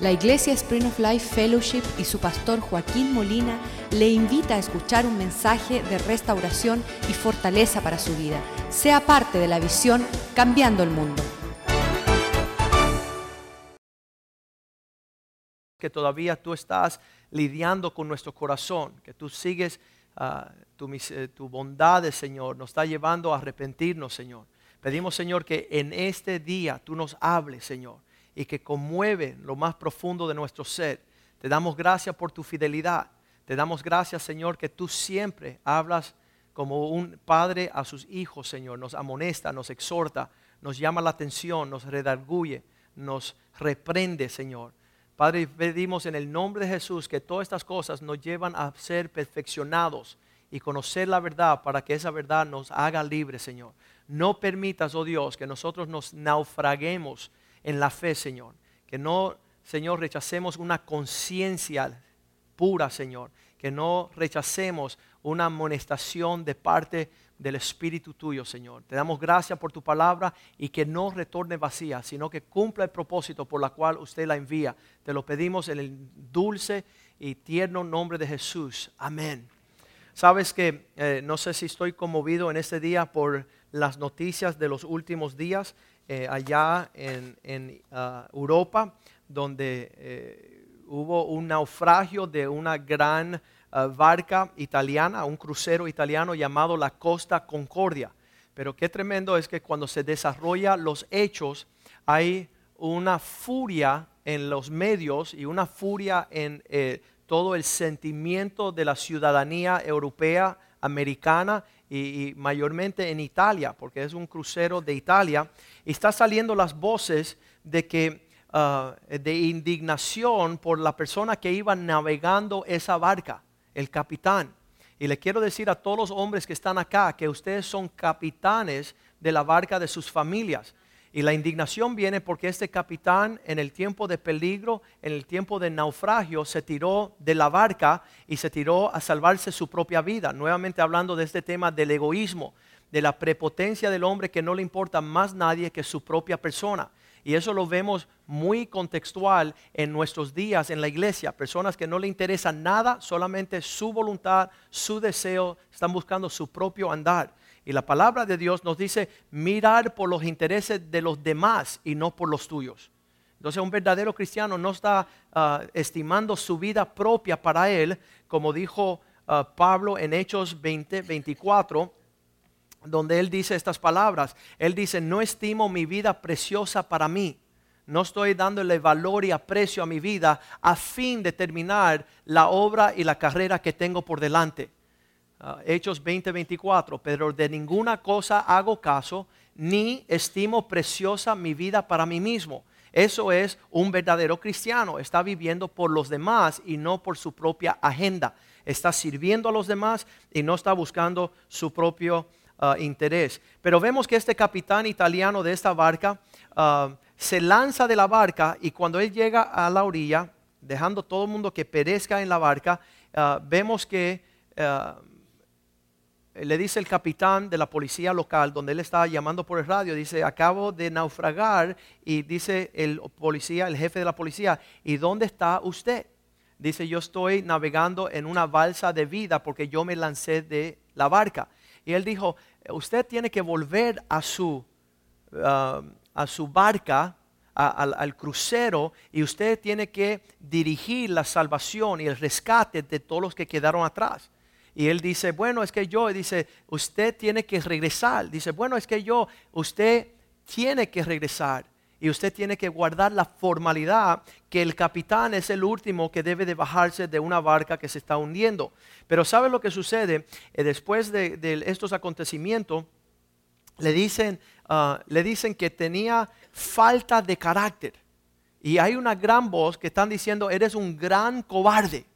La Iglesia Spring of Life Fellowship y su pastor Joaquín Molina le invita a escuchar un mensaje de restauración y fortaleza para su vida. Sea parte de la visión Cambiando el Mundo. que todavía tú estás lidiando con nuestro corazón, que tú sigues ah, tu, eh, tu bondad, Señor, nos está llevando a arrepentirnos, Señor. Pedimos, Señor, que en este día tú nos hables, Señor, y que conmueve lo más profundo de nuestro ser. Te damos gracias por tu fidelidad. Te damos gracias, Señor, que tú siempre hablas como un padre a sus hijos, Señor. Nos amonesta, nos exhorta, nos llama la atención, nos redarguye, nos reprende, Señor. Padre, pedimos en el nombre de Jesús que todas estas cosas nos llevan a ser perfeccionados y conocer la verdad para que esa verdad nos haga libres, Señor. No permitas, oh Dios, que nosotros nos naufraguemos en la fe, Señor. Que no, Señor, rechacemos una conciencia pura, Señor. Que no rechacemos una amonestación de parte del Espíritu tuyo, Señor. Te damos gracias por tu palabra y que no retorne vacía, sino que cumpla el propósito por la cual usted la envía. Te lo pedimos en el dulce y tierno nombre de Jesús. Amén. Sabes que eh, no sé si estoy conmovido en este día por las noticias de los últimos días eh, allá en, en, ah, Europa, donde eh, hubo un naufragio de una gran ah, barca italiana, un crucero italiano llamado la Costa Concordia. Pero qué tremendo es que cuando se desarrolla los hechos hay una furia en los medios y una furia en eh, todo el sentimiento de la ciudadanía europea, americana y, mayormente en Italia, porque es un crucero de Italia. Y está saliendo las voces de que ah, de indignación por la persona que iba navegando esa barca, el capitán. Y le quiero decir a todos los hombres que están acá que ustedes son capitanes de la barca de sus familias. Y la indignación viene porque este capitán en el tiempo de peligro, en el tiempo de naufragio, se tiró de la barca y se tiró a salvarse su propia vida. Nuevamente hablando de este tema del egoísmo, de la prepotencia del hombre que no le importa más nadie que su propia persona. Y eso lo vemos muy contextual en nuestros días en la iglesia. Personas que no le interesa nada, solamente su voluntad, su deseo, están buscando su propio andar. Y la palabra de Dios nos dice mirar por los intereses de los demás y no por los tuyos. Entonces un verdadero cristiano no está ah, estimando su vida propia para él, como dijo ah, Pablo en Hechos 20, 24 donde él dice estas palabras. Él dice, no estimo mi vida preciosa para mí. No estoy dándole valor y aprecio a mi vida a fin de terminar la obra y la carrera que tengo por delante. Ah, Hechos 20, 24. Pero de ninguna cosa hago caso, ni estimo preciosa mi vida para mí mismo. Eso es un verdadero cristiano. Está viviendo por los demás y no por su propia agenda. Está sirviendo a los demás y no está buscando su propio uh, interés. Pero vemos que este capitán italiano de esta barca uh, se lanza de la barca y cuando él llega a la orilla, dejando todo el mundo que perezca en la barca, uh, vemos que le dice el capitán de la policía local, donde él estaba llamando por el radio, dice, acabo de naufragar y dice el policía, el jefe de la policía, ¿y dónde está usted? Dice, yo estoy navegando en una balsa de vida porque yo me lancé de la barca. Y él dijo, usted tiene que volver a su, uh, a su barca, al crucero, y usted tiene que dirigir la salvación y el rescate de todos los que quedaron atrás. Y él dice, bueno, es que yo, dice, usted tiene que regresar. Dice, bueno, es que yo, usted tiene que regresar. Y usted tiene que guardar la formalidad que el capitán es el último que debe de bajarse de una barca que se está hundiendo. Pero ¿sabe lo que sucede? Eh, después de, estos acontecimientos, le dicen, uh, le dicen que tenía falta de carácter. Y hay una gran voz que están diciendo, eres un gran cobarde.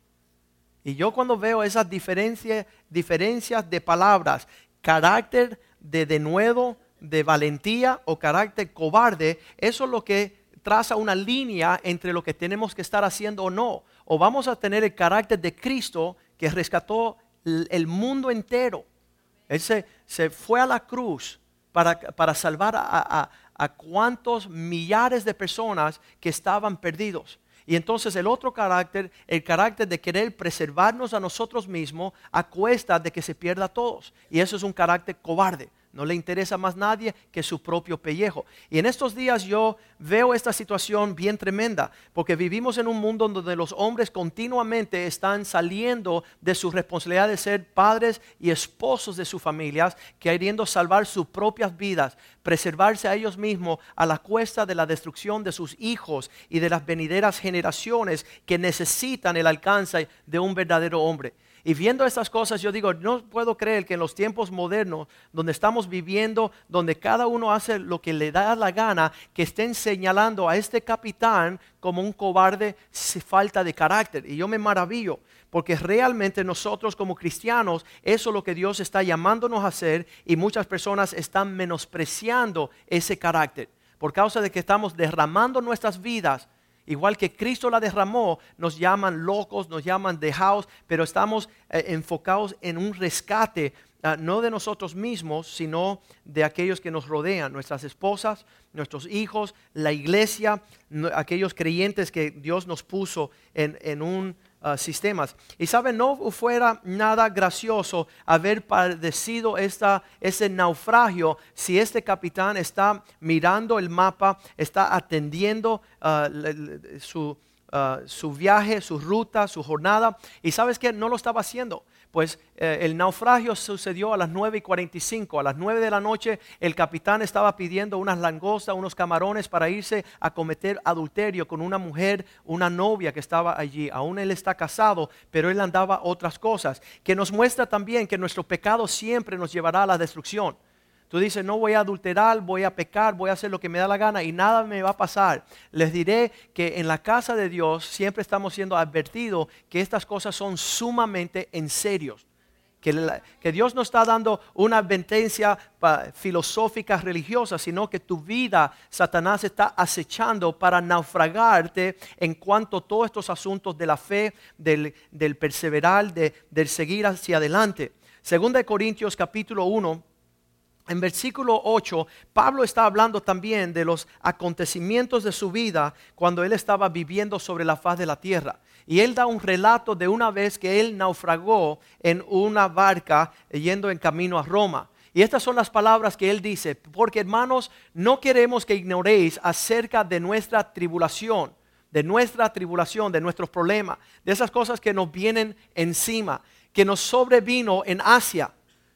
Y yo cuando veo esas diferencias, diferencias de palabras, carácter de denuedo, de valentía o carácter cobarde, eso es lo que traza una línea entre lo que tenemos que estar haciendo o no. O vamos a tener el carácter de Cristo que rescató el mundo entero. Él se, se fue a la cruz para, para salvar a, a, a cuantos millares de personas que estaban perdidos. Y entonces el otro carácter, el carácter de querer preservarnos a nosotros mismos a cuesta de que se pierda a todos. Y eso es un carácter cobarde. No le interesa más nadie que su propio pellejo. Y en estos días yo veo esta situación bien tremenda, porque vivimos en un mundo donde los hombres continuamente están saliendo de su responsabilidad de ser padres y esposos de sus familias, queriendo salvar sus propias vidas, preservarse a ellos mismos a la cuesta de la destrucción de sus hijos y de las venideras generaciones que necesitan el alcance de un verdadero hombre. Y viendo estas cosas, yo digo, no puedo creer que en los tiempos modernos, donde estamos viviendo, donde cada uno hace lo que le da la gana, que estén señalando a este capitán como un cobarde falta de carácter. Y yo me maravillo, porque realmente nosotros como cristianos, eso es lo que Dios está llamándonos a hacer y muchas personas están menospreciando ese carácter. Por causa de que estamos derramando nuestras vidas Igual que Cristo la derramó, nos llaman locos, nos llaman dejados, pero estamos eh, enfocados en un rescate, ah, no de nosotros mismos, sino de aquellos que nos rodean, nuestras esposas, nuestros hijos, la iglesia, aquellos creyentes que Dios nos puso en un Ah, sistemas. Y saben, no fuera nada gracioso haber padecido esta, ese naufragio si este capitán está mirando el mapa, está atendiendo ah, su, ah, su viaje, su ruta, su jornada. Y sabes que no lo estaba haciendo pues eh, el naufragio sucedió a las 9 y 45. A las 9 de la noche el capitán estaba pidiendo unas langostas, unos camarones para irse a cometer adulterio con una mujer, una novia que estaba allí. Aún él está casado, pero él andaba otras cosas, que nos muestra también que nuestro pecado siempre nos llevará a la destrucción. Tú dices, no voy a adulterar, voy a pecar, voy a hacer lo que me da la gana y nada me va a pasar. Les diré que en la casa de Dios siempre estamos siendo advertidos que estas cosas son sumamente en serio. Que, que, Dios no está dando una advertencia filosófica religiosa, sino que tu vida, Satanás está acechando para naufragarte en cuanto a todos estos asuntos de la fe, del, perseverar, del seguir hacia adelante. Segunda de Corintios capítulo 1 en versículo 8, Pablo está hablando también de los acontecimientos de su vida cuando él estaba viviendo sobre la faz de la tierra. Y él da un relato de una vez que él naufragó en una barca yendo en camino a Roma. Y estas son las palabras que él dice, porque hermanos, no queremos que ignoréis acerca de nuestra tribulación, de nuestra tribulación, de nuestros problemas, de esas cosas que nos vienen encima, que nos sobrevino en Asia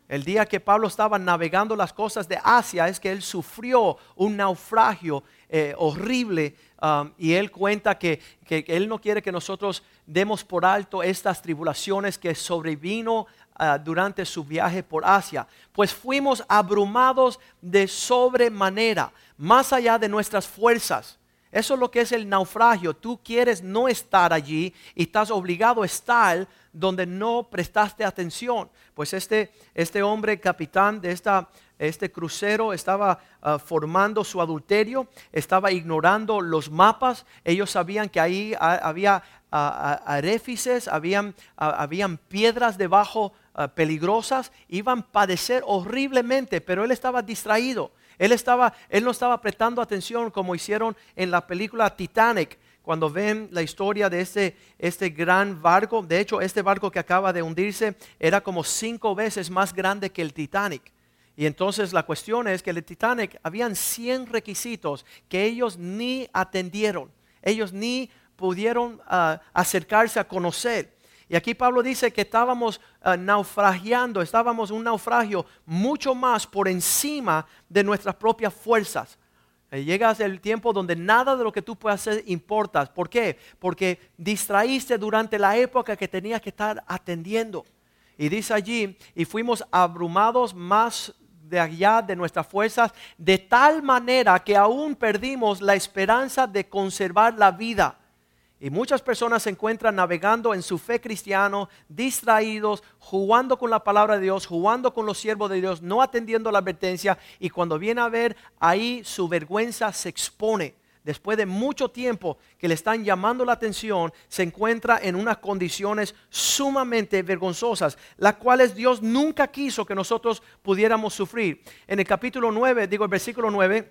el día que Pablo estaba navegando las costas de Asia es que él sufrió un naufragio eh, horrible um, y él cuenta que, él no quiere que nosotros demos por alto estas tribulaciones que sobrevino uh, durante su viaje por Asia. Pues fuimos abrumados de sobremanera, más allá de nuestras fuerzas. Eso es lo que es el naufragio. Tú quieres no estar allí y estás obligado a estar donde no prestaste atención. Pues este, este hombre, capitán de esta, este crucero, estaba ah, formando su adulterio, estaba ignorando los mapas. Ellos sabían que ahí había uh, aréfices, habían, habían piedras debajo peligrosas, iban a padecer horriblemente, pero él estaba distraído. Él, estaba, él no estaba prestando atención como hicieron en la película Titanic cuando ven la historia de este, gran barco, de hecho este barco que acaba de hundirse era como cinco veces más grande que el Titanic. Y entonces la cuestión es que el Titanic habían 100 requisitos que ellos ni atendieron, ellos ni pudieron ah, acercarse a conocer. Y aquí Pablo dice que estábamos uh, naufragiando, estábamos un naufragio mucho más por encima de nuestras propias fuerzas. Eh, llegas el tiempo donde nada de lo que tú puedas hacer importa. ¿Por qué? Porque distraíste durante la época que tenías que estar atendiendo. Y dice allí, y fuimos abrumados más de allá de nuestras fuerzas, de tal manera que aún perdimos la esperanza de conservar la vida. Y muchas personas se encuentran navegando en su fe cristiano, distraídos, jugando con la palabra de Dios, jugando con los siervos de Dios, no atendiendo la advertencia. Y cuando viene a ver, ahí su vergüenza se expone. Después de mucho tiempo que le están llamando la atención, se encuentra en unas condiciones sumamente vergonzosas, las cuales Dios nunca quiso que nosotros pudiéramos sufrir. En el capítulo 9, digo el versículo 9,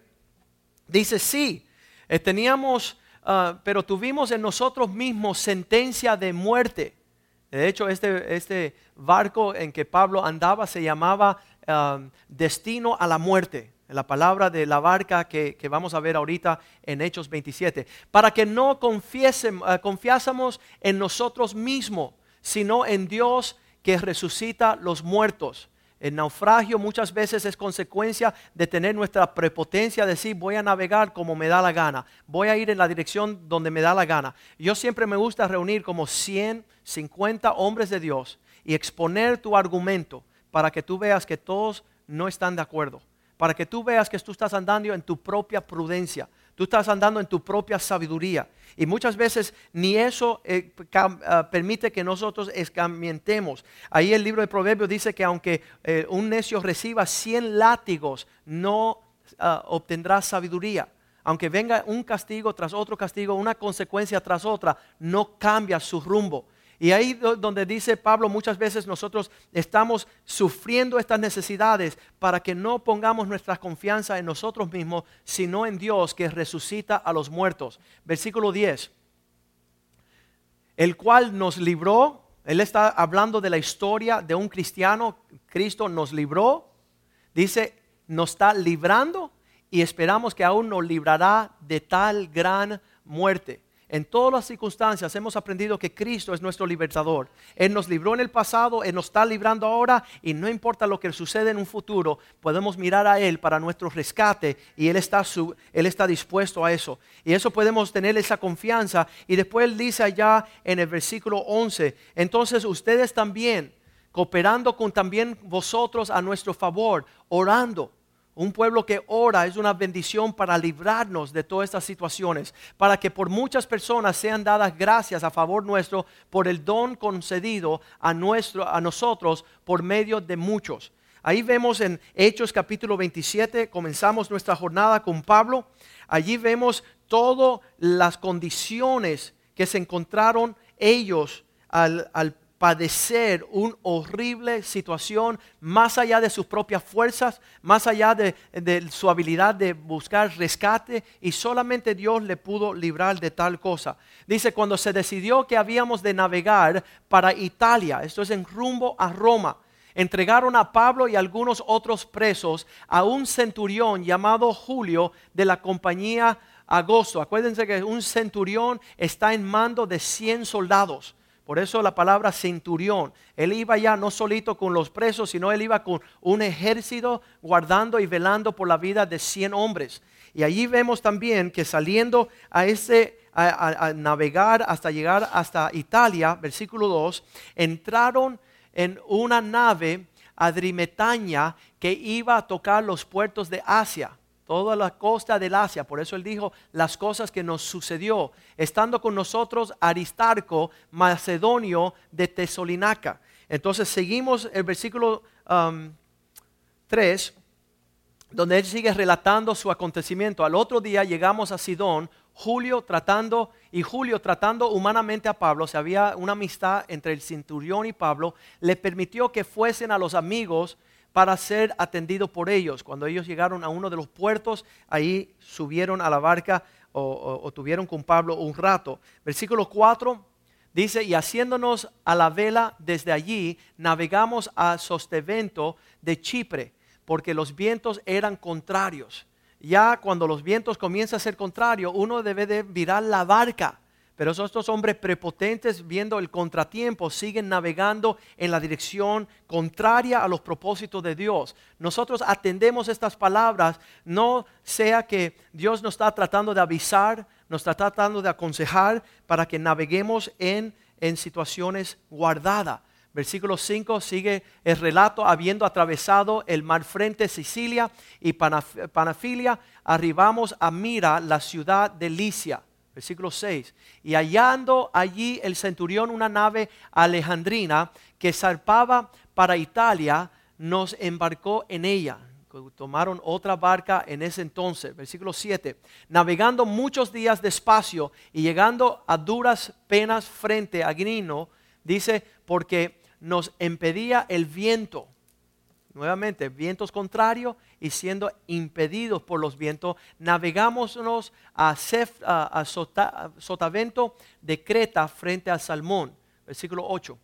dice, sí, eh, teníamos ah, pero tuvimos en nosotros mismos sentencia de muerte. De hecho, este, este barco en que Pablo andaba se llamaba ah, destino a la muerte. La palabra de la barca que, vamos a ver ahorita en Hechos 27. Para que no ah, confiásemos en nosotros mismos, sino en Dios que resucita los muertos. El naufragio muchas veces es consecuencia de tener nuestra prepotencia, de decir voy a navegar como me da la gana, voy a ir en la dirección donde me da la gana. Yo siempre me gusta reunir como 100, 50 hombres de Dios y exponer tu argumento para que tú veas que todos no están de acuerdo, para que tú veas que tú estás andando en tu propia prudencia, tú estás andando en tu propia sabiduría. Y muchas veces ni eso eh, ah, permite que nosotros escamientemos. Ahí el libro de Proverbios dice que aunque eh, un necio reciba 100 látigos, no ah, obtendrá sabiduría. Aunque venga un castigo tras otro castigo, una consecuencia tras otra, no cambia su rumbo. Y ahí donde dice Pablo, muchas veces nosotros estamos sufriendo estas necesidades para que no pongamos nuestra confianza en nosotros mismos, sino en Dios que resucita a los muertos. Versículo 10. El cual nos libró, él está hablando de la historia de un cristiano, Cristo nos libró, dice, nos está librando y esperamos que aún nos librará de tal gran muerte. En todas las circunstancias hemos aprendido que Cristo es nuestro libertador. Él nos libró en el pasado, Él nos está librando ahora y no importa lo que sucede en un futuro, podemos mirar a Él para nuestro rescate y Él está, él está dispuesto a eso. Y eso podemos tener esa confianza. Y después Él dice allá en el versículo 11, entonces ustedes también, cooperando con también vosotros a nuestro favor, orando un pueblo que ora es una bendición para librarnos de todas estas situaciones, para que por muchas personas sean dadas gracias a favor nuestro por el don concedido a, nuestro, a nosotros por medio de muchos. Ahí vemos en Hechos capítulo 27, comenzamos nuestra jornada con Pablo. Allí vemos todas las condiciones que se encontraron ellos al, al padecer una horrible situación más allá de sus propias fuerzas, más allá de, su habilidad de buscar rescate y solamente Dios le pudo librar de tal cosa. Dice, cuando se decidió que habíamos de navegar para Italia, esto es en rumbo a Roma, entregaron a Pablo y algunos otros presos a un centurión llamado Julio de la compañía Agosto. Acuérdense que un centurión está en mando de 100 soldados. Por eso la palabra centurión. Él iba ya no solito con los presos, sino él iba con un ejército guardando y velando por la vida de 100 hombres. Y allí vemos también que saliendo a ese a, navegar hasta llegar hasta Italia, versículo 2, entraron en una nave adrimetaña que iba a tocar los puertos de Asia toda la costa del Asia. Por eso él dijo las cosas que nos sucedió. Estando con nosotros Aristarco, macedonio de Tesolinaca. Entonces seguimos el versículo 3, um, donde él sigue relatando su acontecimiento. Al otro día llegamos a Sidón, Julio tratando, y Julio tratando humanamente a Pablo, se había una amistad entre el centurión y Pablo, le permitió que fuesen a los amigos para ser atendido por ellos. Cuando ellos llegaron a uno de los puertos, ahí subieron a la barca o, tuvieron con Pablo un rato. Versículo 4 dice, y haciéndonos a la vela desde allí, navegamos a Sostevento de Chipre, porque los vientos eran contrarios. Ya cuando los vientos comienzan a ser contrarios, uno debe de virar la barca pero estos hombres prepotentes, viendo el contratiempo, siguen navegando en la dirección contraria a los propósitos de Dios. Nosotros atendemos estas palabras, no sea que Dios nos está tratando de avisar, nos está tratando de aconsejar para que naveguemos en, en situaciones guardadas. Versículo 5 sigue el relato, habiendo atravesado el mar frente Sicilia y Panafilia, arribamos a Mira, la ciudad de Licia versículo 6. Y hallando allí el centurión una nave alejandrina que zarpaba para Italia, nos embarcó en ella. Tomaron otra barca en ese entonces, versículo 7. Navegando muchos días despacio y llegando a duras penas frente a Grino, dice, porque nos impedía el viento nuevamente, vientos contrarios y siendo impedidos por los vientos, navegámonos a, a, Sotavento de Creta frente al Salmón, versículo 8.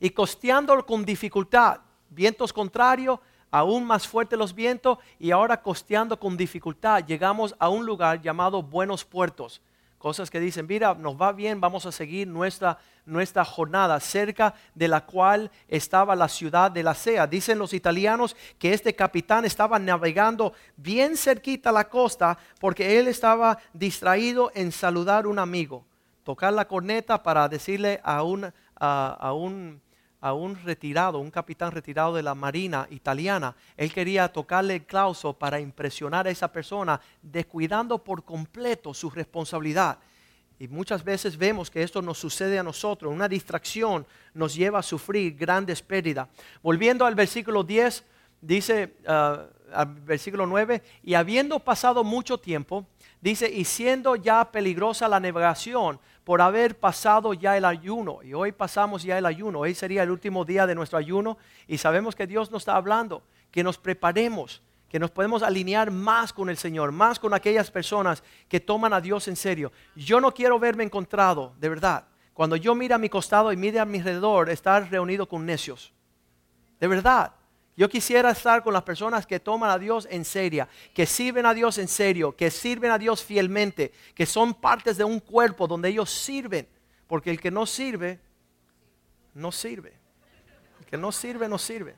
Y costeando con dificultad, vientos contrarios, aún más fuertes los vientos, y ahora costeando con dificultad, llegamos a un lugar llamado Buenos Puertos Cosas que dicen, mira, nos va bien, vamos a seguir nuestra, nuestra jornada, cerca de la cual estaba la ciudad de la Sea. Dicen los italianos que este capitán estaba navegando bien cerquita a la costa porque él estaba distraído en saludar a un amigo, tocar la corneta para decirle a un, a un a un retirado, un capitán retirado de la Marina italiana. Él quería tocarle el clauso para impresionar a esa persona, descuidando por completo su responsabilidad. Y muchas veces vemos que esto nos sucede a nosotros. Una distracción nos lleva a sufrir grandes pérdidas. Volviendo al versículo 10, dice, uh, al versículo 9, y habiendo pasado mucho tiempo, dice, y siendo ya peligrosa la navegación, por haber pasado ya el ayuno. Y hoy pasamos ya el ayuno. Hoy sería el último día de nuestro ayuno. Y sabemos que Dios nos está hablando, que nos preparemos, que nos podemos alinear más con el Señor, más con aquellas personas que toman a Dios en serio. Yo no quiero verme encontrado, de verdad. Cuando yo mire a mi costado y mire a mi alrededor, estar reunido con necios. De verdad. Yo quisiera estar con las personas que toman a Dios en serio, que sirven a Dios en serio, que sirven a Dios fielmente, que son partes de un cuerpo donde ellos sirven. Porque el que no sirve, no sirve. El que no sirve, no sirve.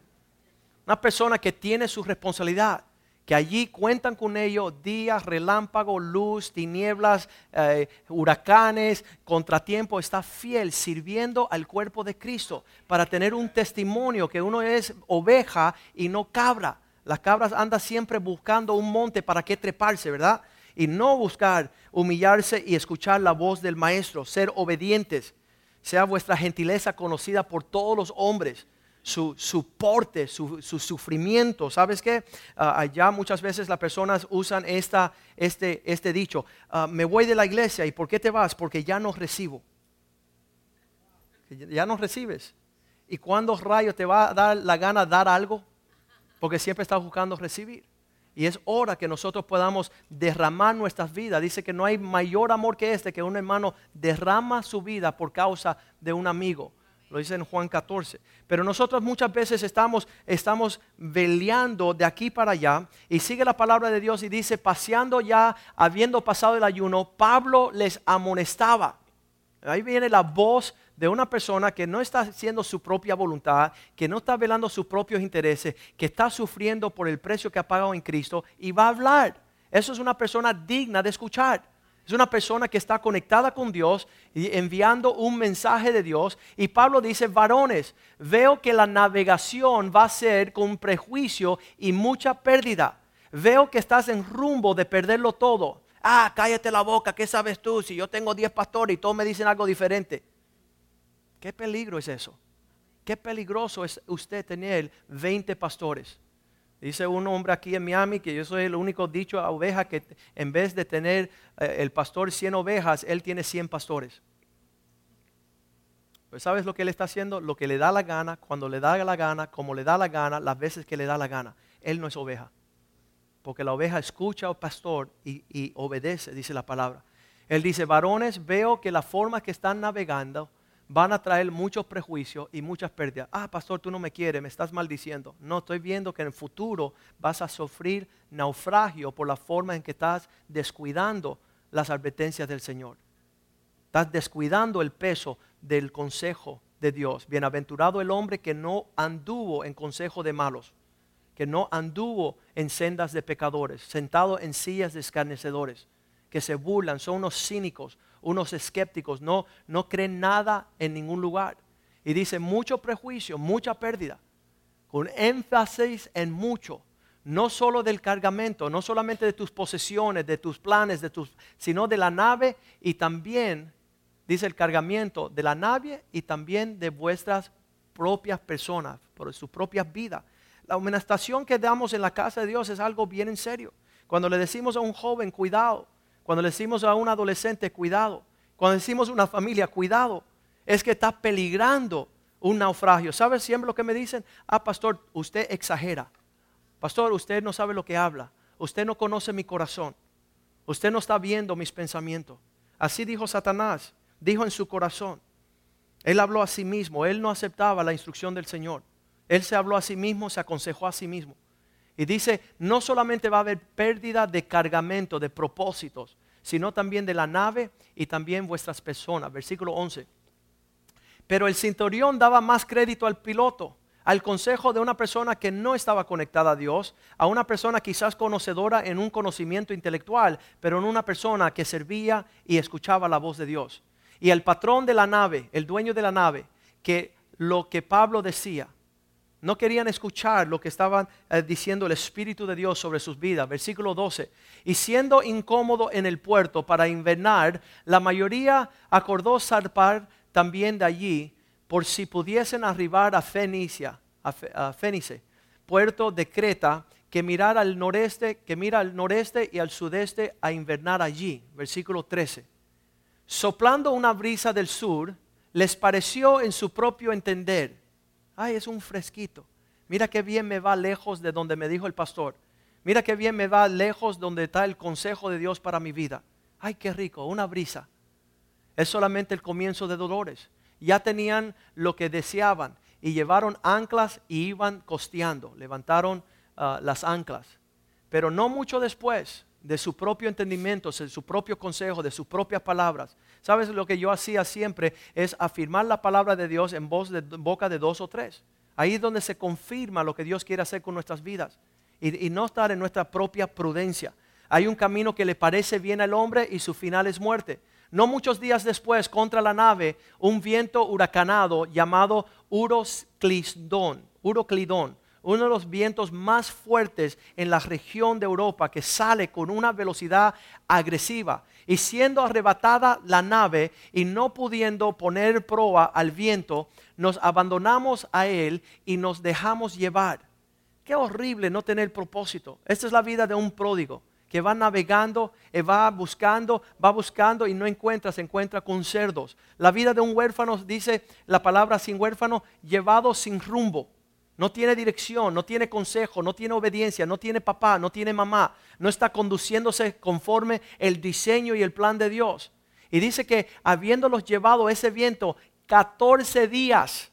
Una persona que tiene su responsabilidad, que allí cuentan con ellos días, relámpago, luz, tinieblas, eh, huracanes, contratiempo, está fiel sirviendo al cuerpo de Cristo para tener un testimonio que uno es oveja y no cabra. Las cabras andan siempre buscando un monte para que treparse, ¿verdad? Y no buscar humillarse y escuchar la voz del maestro, ser obedientes. Sea vuestra gentileza conocida por todos los hombres su, porte, su, sufrimiento. ¿Sabes qué? Ah, allá muchas veces las personas usan esta, este, este dicho, ah, me voy de la iglesia y ¿por qué te vas? Porque ya no recibo. Ya no recibes. ¿Y cuándo rayo te va a dar la gana dar algo? Porque siempre estás buscando recibir. Y es hora que nosotros podamos derramar nuestras vidas. Dice que no hay mayor amor que este, que un hermano derrama su vida por causa de un amigo lo dice en Juan 14. Pero nosotros muchas veces estamos, estamos veleando de aquí para allá y sigue la palabra de Dios y dice, paseando ya, habiendo pasado el ayuno, Pablo les amonestaba. Ahí viene la voz de una persona que no está haciendo su propia voluntad, que no está velando sus propios intereses, que está sufriendo por el precio que ha pagado en Cristo y va a hablar. Eso es una persona digna de escuchar. Es una persona que está conectada con Dios y enviando un mensaje de Dios. Y Pablo dice, varones, veo que la navegación va a ser con prejuicio y mucha pérdida. Veo que estás en rumbo de perderlo todo. Ah, cállate la boca, ¿qué sabes tú? Si yo tengo 10 pastores y todos me dicen algo diferente. ¿Qué peligro es eso? Qué peligroso es usted tener 20 pastores. Dice un hombre aquí en Miami que yo soy el único dicho a oveja que en vez de tener eh, el pastor 100 ovejas, él tiene 100 pastores. Pues ¿sabes lo que él está haciendo? Lo que le da la gana, cuando le da la gana, como le da la gana, las veces que le da la gana. Él no es oveja. Porque la oveja escucha al pastor y, y obedece, dice la palabra. Él dice, varones, veo que la forma que están navegando van a traer muchos prejuicios y muchas pérdidas. Ah, pastor, tú no me quieres, me estás maldiciendo. No, estoy viendo que en el futuro vas a sufrir naufragio por la forma en que estás descuidando las advertencias del Señor. Estás descuidando el peso del consejo de Dios. Bienaventurado el hombre que no anduvo en consejo de malos, que no anduvo en sendas de pecadores, sentado en sillas de escarnecedores, que se burlan, son unos cínicos, unos escépticos, no, no creen nada en ningún lugar. Y dice, mucho prejuicio, mucha pérdida, con énfasis en mucho, no solo del cargamento, no solamente de tus posesiones, de tus planes, de tus, sino de la nave y también, dice el cargamento, de la nave y también de vuestras propias personas, por sus propias vidas. La amonestación que damos en la casa de Dios es algo bien en serio. Cuando le decimos a un joven, cuidado, cuando le decimos a un adolescente, cuidado. Cuando decimos a una familia, cuidado, es que está peligrando un naufragio. ¿Sabes siempre lo que me dicen? Ah, pastor, usted exagera. Pastor, usted no sabe lo que habla. Usted no conoce mi corazón. Usted no está viendo mis pensamientos. Así dijo Satanás. Dijo en su corazón. Él habló a sí mismo. Él no aceptaba la instrucción del Señor. Él se habló a sí mismo, se aconsejó a sí mismo. Y dice, no solamente va a haber pérdida de cargamento, de propósitos, sino también de la nave y también vuestras personas. Versículo 11. Pero el cinturón daba más crédito al piloto, al consejo de una persona que no estaba conectada a Dios, a una persona quizás conocedora en un conocimiento intelectual, pero en una persona que servía y escuchaba la voz de Dios. Y el patrón de la nave, el dueño de la nave, que lo que Pablo decía, no querían escuchar lo que estaban eh, diciendo el Espíritu de Dios sobre sus vidas. Versículo 12. Y siendo incómodo en el puerto para invernar, la mayoría acordó zarpar también de allí por si pudiesen arribar a Fenicia, a, Fenice, puerto de Creta, que mirar al noreste, que mira al noreste y al sudeste a invernar allí. Versículo 13. Soplando una brisa del sur, les pareció en su propio entender Ay, es un fresquito. Mira qué bien me va lejos de donde me dijo el pastor. Mira qué bien me va lejos donde está el consejo de Dios para mi vida. Ay, qué rico, una brisa. Es solamente el comienzo de dolores. Ya tenían lo que deseaban y llevaron anclas y iban costeando. Levantaron ah, las anclas. Pero no mucho después de su propio entendimiento, de su propio consejo, de sus propias palabras. ¿Sabes lo que yo hacía siempre? Es afirmar la palabra de Dios en voz de boca de dos o tres. Ahí es donde se confirma lo que Dios quiere hacer con nuestras vidas. Y, no estar en nuestra propia prudencia. Hay un camino que le parece bien al hombre y su final es muerte. No muchos días después, contra la nave, un viento huracanado llamado Uroclidón, Uroclidón uno de los vientos más fuertes en la región de Europa que sale con una velocidad agresiva. Y siendo arrebatada la nave y no pudiendo poner proa al viento, nos abandonamos a él y nos dejamos llevar. Qué horrible no tener propósito. Esta es la vida de un pródigo que va navegando, y va buscando, va buscando y no encuentra, se encuentra con cerdos. La vida de un huérfano, dice la palabra sin huérfano, llevado sin rumbo no tiene dirección, no tiene consejo, no tiene obediencia, no tiene papá, no tiene mamá, no está conduciéndose conforme el diseño y el plan de Dios. Y dice que habiéndolos llevado ese viento 14 días,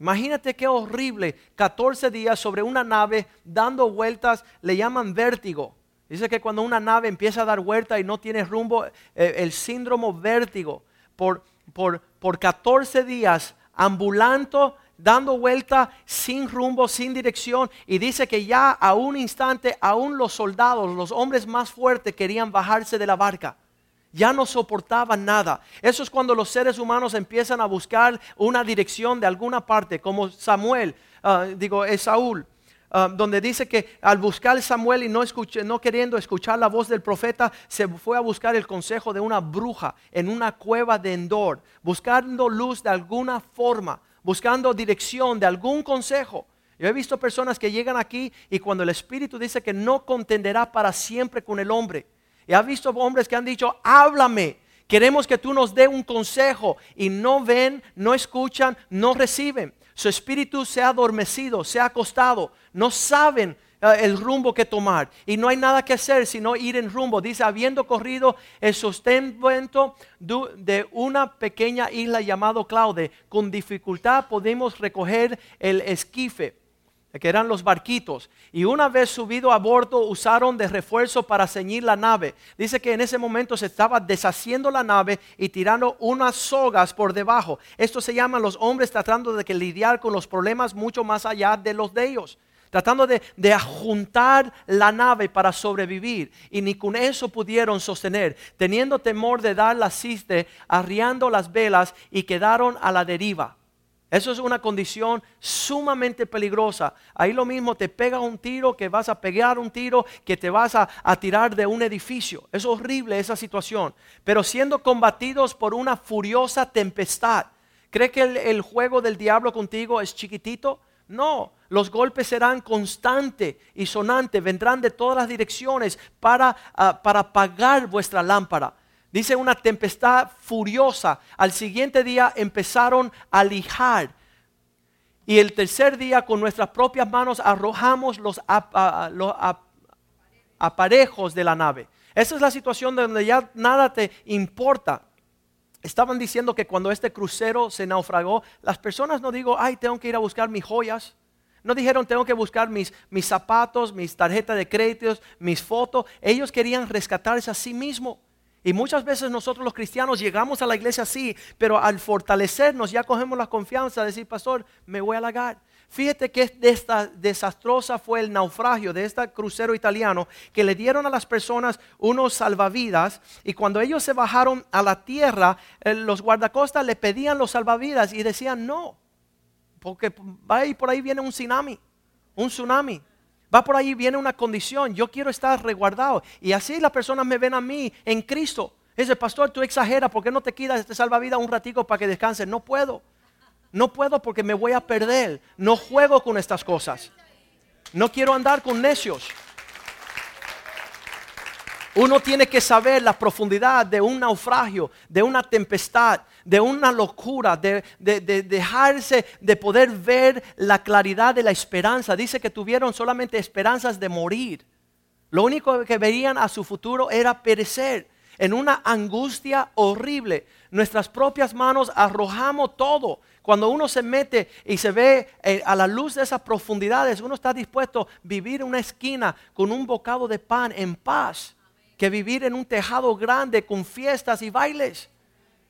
imagínate qué horrible, 14 días sobre una nave dando vueltas, le llaman vértigo. Dice que cuando una nave empieza a dar vuelta y no tiene rumbo, eh, el síndrome vértigo, por, por, por 14 días ambulando dando vuelta sin rumbo, sin dirección. Y dice que ya a un instante, aún los soldados, los hombres más fuertes querían bajarse de la barca. Ya no soportaban nada. Eso es cuando los seres humanos empiezan a buscar una dirección de alguna parte, como Samuel, ah, digo, es Saúl. Ah, donde dice que al buscar Samuel y no, no queriendo escuchar la voz del profeta, se fue a buscar el consejo de una bruja en una cueva de Endor, buscando luz de alguna forma buscando dirección de algún consejo. Yo he visto personas que llegan aquí y cuando el Espíritu dice que no contenderá para siempre con el hombre. Y he visto hombres que han dicho, háblame, queremos que tú nos dé un consejo. Y no ven, no escuchan, no reciben. Su espíritu se ha adormecido, se ha acostado. No saben el rumbo que tomar. Y no hay nada que hacer sino ir en rumbo. Dice, habiendo corrido el sustento de una pequeña isla llamado Claude, con dificultad podemos recoger el esquife que eran los barquitos, y una vez subido a bordo usaron de refuerzo para ceñir la nave. Dice que en ese momento se estaba deshaciendo la nave y tirando unas sogas por debajo. Esto se llama los hombres tratando de lidiar con los problemas mucho más allá de los de ellos tratando de, de ajuntar la nave para sobrevivir. Y ni con eso pudieron sostener, teniendo temor de dar la ciste, arriando las velas y quedaron a la deriva. Eso es una condición sumamente peligrosa. Ahí lo mismo te pega un tiro, que vas a pegar un tiro, que te vas a, tirar de un edificio. Es horrible esa situación. Pero siendo combatidos por una furiosa tempestad. ¿Cree que el juego del diablo contigo es chiquitito? No, los golpes serán constantes y sonantes, vendrán de todas las direcciones para, ah, para apagar vuestra lámpara. Dice una tempestad furiosa. Al siguiente día empezaron a lijar. Y el tercer día con nuestras propias manos arrojamos los, aparejos de la nave. Esa es la situación donde ya nada te importa. Estaban diciendo que cuando este crucero se naufragó, las personas no digo, ay, tengo que ir a buscar mis joyas. No dijeron, tengo que buscar mis, mis zapatos, mis tarjetas de créditos, mis fotos. Ellos querían rescatarse a sí mismos. Y muchas veces nosotros los cristianos llegamos a la iglesia así, pero al fortalecernos ya cogemos la confianza de decir, pastor, me voy a halagar. Fíjate que esta desastrosa fue el naufragio de este crucero italiano que le dieron a las personas unos salvavidas y cuando ellos se bajaron a la tierra, eh, los guardacostas le pedían los salvavidas y decían no, porque va y por ahí viene un tsunami, un tsunami. Va por ahí, viene una condición. Yo quiero estar resguardado. Y así las personas me ven a mí en Cristo. Dice, pastor, tú exageras. ¿Por qué no te quitas este salvavidas un ratico para que descanses? No puedo. No puedo porque me voy a perder. No juego con estas cosas. No quiero andar con necios. Uno tiene que saber la profundidad de un naufragio, de una tempestad, de una locura, de, dejarse de poder ver la claridad de la esperanza. Dice que tuvieron solamente esperanzas de morir. Lo único que veían a su futuro era perecer en una angustia horrible. Nuestras propias manos arrojamos todo. Cuando uno se mete y se ve eh, a la luz de esas profundidades, uno está dispuesto a vivir en una esquina con un bocado de pan en paz que vivir en un tejado grande con fiestas y bailes.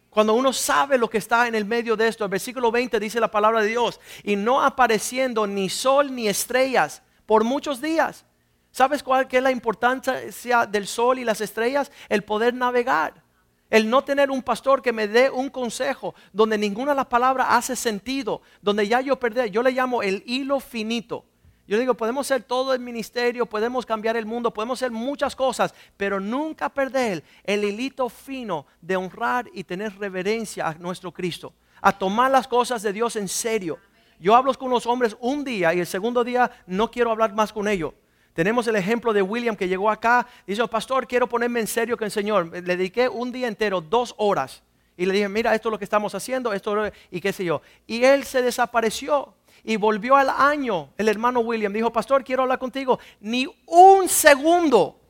Cuando uno sabe lo que está en el medio de esto, el versículo 20 dice la palabra de Dios, y no apareciendo ni sol ni estrellas por muchos días. ¿Sabes cuál es la importancia del sol y las estrellas? El poder navegar. El no tener un pastor que me dé un consejo donde ninguna de las palabras hace sentido, donde ya yo perdí, yo le llamo el hilo finito. Yo digo, podemos ser todo el ministerio, podemos cambiar el mundo, podemos hacer muchas cosas, pero nunca perder el hilito fino de honrar y tener reverencia a nuestro Cristo, a tomar las cosas de Dios en serio. Yo hablo con los hombres un día y el segundo día no quiero hablar más con ellos. Tenemos el ejemplo de William que llegó acá dijo, pastor, quiero ponerme en serio con el Señor. Le dediqué un día entero, dos horas. Y le dije, mira, esto es lo que estamos haciendo, esto y qué sé yo. Y él se desapareció y volvió al año, el hermano William dijo, pastor, quiero hablar contigo. Ni un segundo,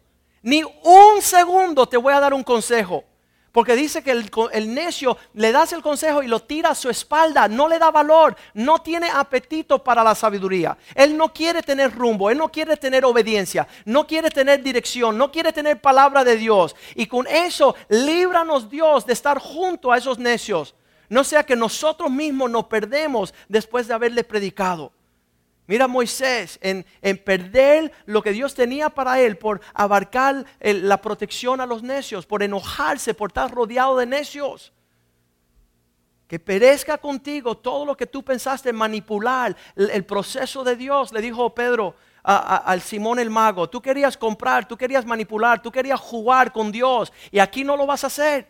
ni un segundo te voy a dar un consejo. Porque dice que el, necio le das el consejo y lo tira a su espalda, no le da valor, no tiene apetito para la sabiduría. Él no quiere tener rumbo, él no quiere tener obediencia, no quiere tener dirección, no quiere tener palabra de Dios. Y con eso, líbranos Dios de estar junto a esos necios. No sea que nosotros mismos nos perdemos después de haberle predicado. Mira Moisés en, perder lo que Dios tenía para él por abarcar la protección a los necios, por enojarse, por estar rodeado de necios. Que perezca contigo todo lo que tú pensaste manipular, el, proceso de Dios, le dijo Pedro al Simón el mago. Tú querías comprar, tú querías manipular, tú querías jugar con Dios y aquí no lo vas a hacer.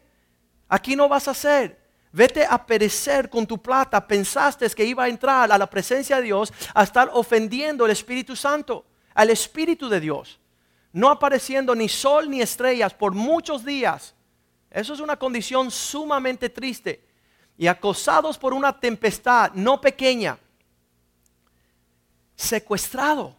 Aquí no vas a hacer. Vete a perecer con tu plata. Pensaste que iba a entrar a la presencia de Dios a estar ofendiendo al Espíritu Santo, al Espíritu de Dios. No apareciendo ni sol ni estrellas por muchos días. Eso es una condición sumamente triste. Y acosados por una tempestad no pequeña. Secuestrado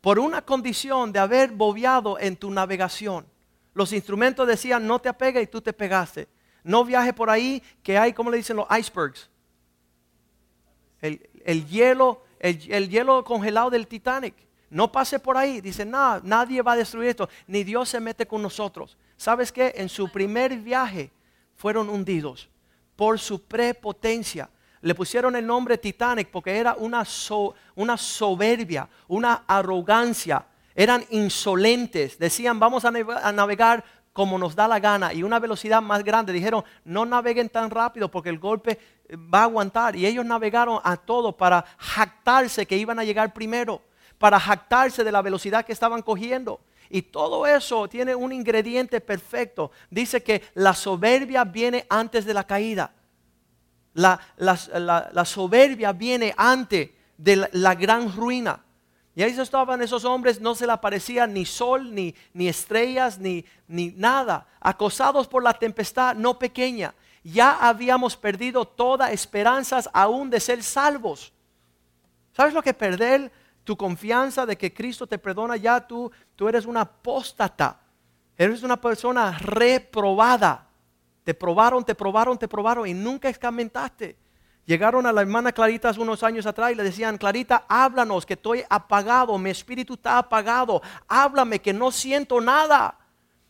por una condición de haber bobeado en tu navegación. Los instrumentos decían no te apegue y tú te pegaste. No viaje por ahí que hay, como le dicen los icebergs. El, hielo, el, hielo congelado del Titanic. No pase por ahí. Dice, no, nadie va a destruir esto. Ni Dios se mete con nosotros. ¿Sabes qué? En su primer viaje fueron hundidos por su prepotencia. Le pusieron el nombre Titanic porque era una, una soberbia, una arrogancia. Eran insolentes. Decían, vamos a navegar como nos da la gana y una velocidad más grande. Dijeron, no naveguen tan rápido porque el golpe eh, va a aguantar. Y ellos navegaron a todo para jactarse que iban a llegar primero, para jactarse de la velocidad que estaban cogiendo. Y todo eso tiene un ingrediente perfecto. Dice que la soberbia viene antes de la caída. La, soberbia viene antes de la gran ruina. Y ahí estaban esos hombres, no se le aparecía ni sol, ni, ni estrellas, ni, ni nada. Acosados por la tempestad no pequeña. Ya habíamos perdido toda esperanza aún de ser salvos. ¿Sabes lo que perder tu confianza de que Cristo te perdona? Ya tú, tú eres una apóstata. Eres una persona reprobada. Te probaron, te probaron, te probaron y nunca escamentaste. Llegaron a la hermana Clarita unos años atrás y le decían, Clarita, háblanos, que estoy apagado, mi espíritu está apagado, háblame, que no siento nada,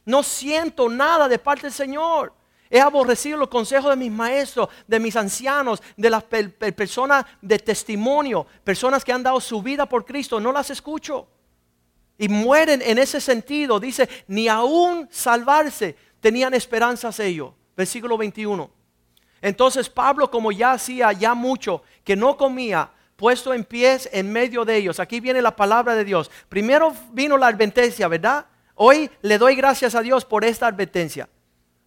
no siento nada de parte del Señor. He aborrecido los consejos de mis maestros, de mis ancianos, de las personas de testimonio, personas que han dado su vida por Cristo, no las escucho. Y mueren en ese sentido, dice, ni aún salvarse tenían esperanzas ellos. Versículo 21. Entonces Pablo, como ya hacía ya mucho, que no comía, puesto en pies en medio de ellos. Aquí viene la palabra de Dios. Primero vino la advertencia, ¿verdad? Hoy le doy gracias a Dios por esta advertencia.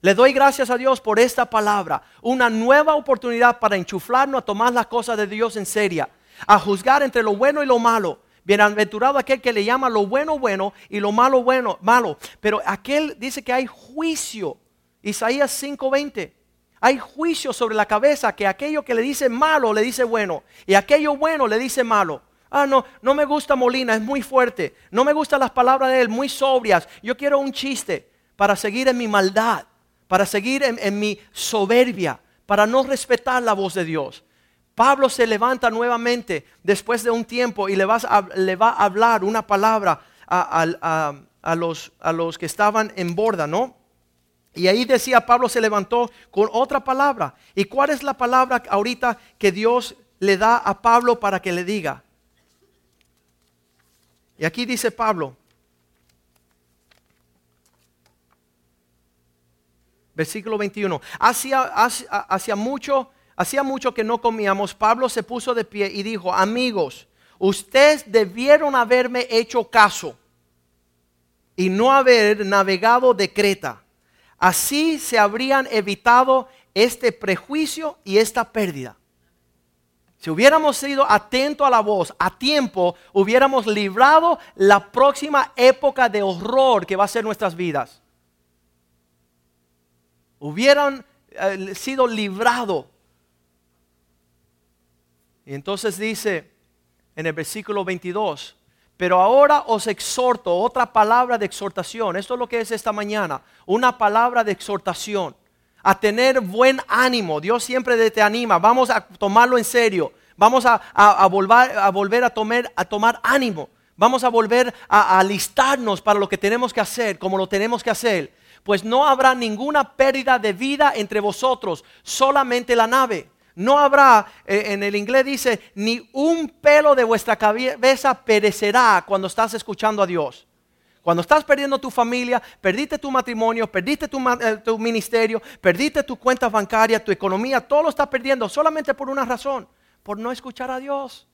Le doy gracias a Dios por esta palabra. Una nueva oportunidad para enchuflarnos a tomar las cosas de Dios en serio. A juzgar entre lo bueno y lo malo. Bienaventurado aquel que le llama lo bueno bueno y lo malo bueno malo. Pero aquel dice que hay juicio. Isaías 5:20. Hay juicio sobre la cabeza que aquello que le dice malo le dice bueno y aquello bueno le dice malo. Ah, no, no me gusta Molina, es muy fuerte. No me gustan las palabras de él, muy sobrias. Yo quiero un chiste para seguir en mi maldad, para seguir en, mi soberbia, para no respetar la voz de Dios. Pablo se levanta nuevamente después de un tiempo y le, va a hablar una palabra a, los, a los que estaban en borda, ¿no? Y ahí decía Pablo se levantó con otra palabra. ¿Y cuál es la palabra ahorita que Dios le da a Pablo para que le diga? Y aquí dice Pablo, versículo 21, hacía, hacía, mucho, hacía mucho que no comíamos, Pablo se puso de pie y dijo, amigos, ustedes debieron haberme hecho caso y no haber navegado de Creta Así se habrían evitado este prejuicio y esta pérdida. Si hubiéramos sido atentos a la voz a tiempo, hubiéramos librado la próxima época de horror que va a ser nuestras vidas. Hubieran eh, sido librado. Y entonces dice en el versículo 22, pero ahora os exhorto, otra palabra de exhortación. Esto es lo que es esta mañana, una palabra de exhortación. A tener buen ánimo. Dios siempre te anima. Vamos a tomarlo en serio. Vamos a, volver, a volver a, tomar, ánimo. Vamos a volver a alistarnos para lo que tenemos que hacer, como lo tenemos que hacer. Pues no habrá ninguna pérdida de vida entre vosotros, solamente la nave no habrá, eh, en el inglés dice, ni un pelo de vuestra cabeza perecerá cuando estás escuchando a Dios. Cuando estás perdiendo tu familia, perdiste tu matrimonio, perdiste tu, eh, tu ministerio, perdiste tu cuenta bancaria, tu economía, todo lo estás perdiendo solamente por una razón, por no escuchar a Dios.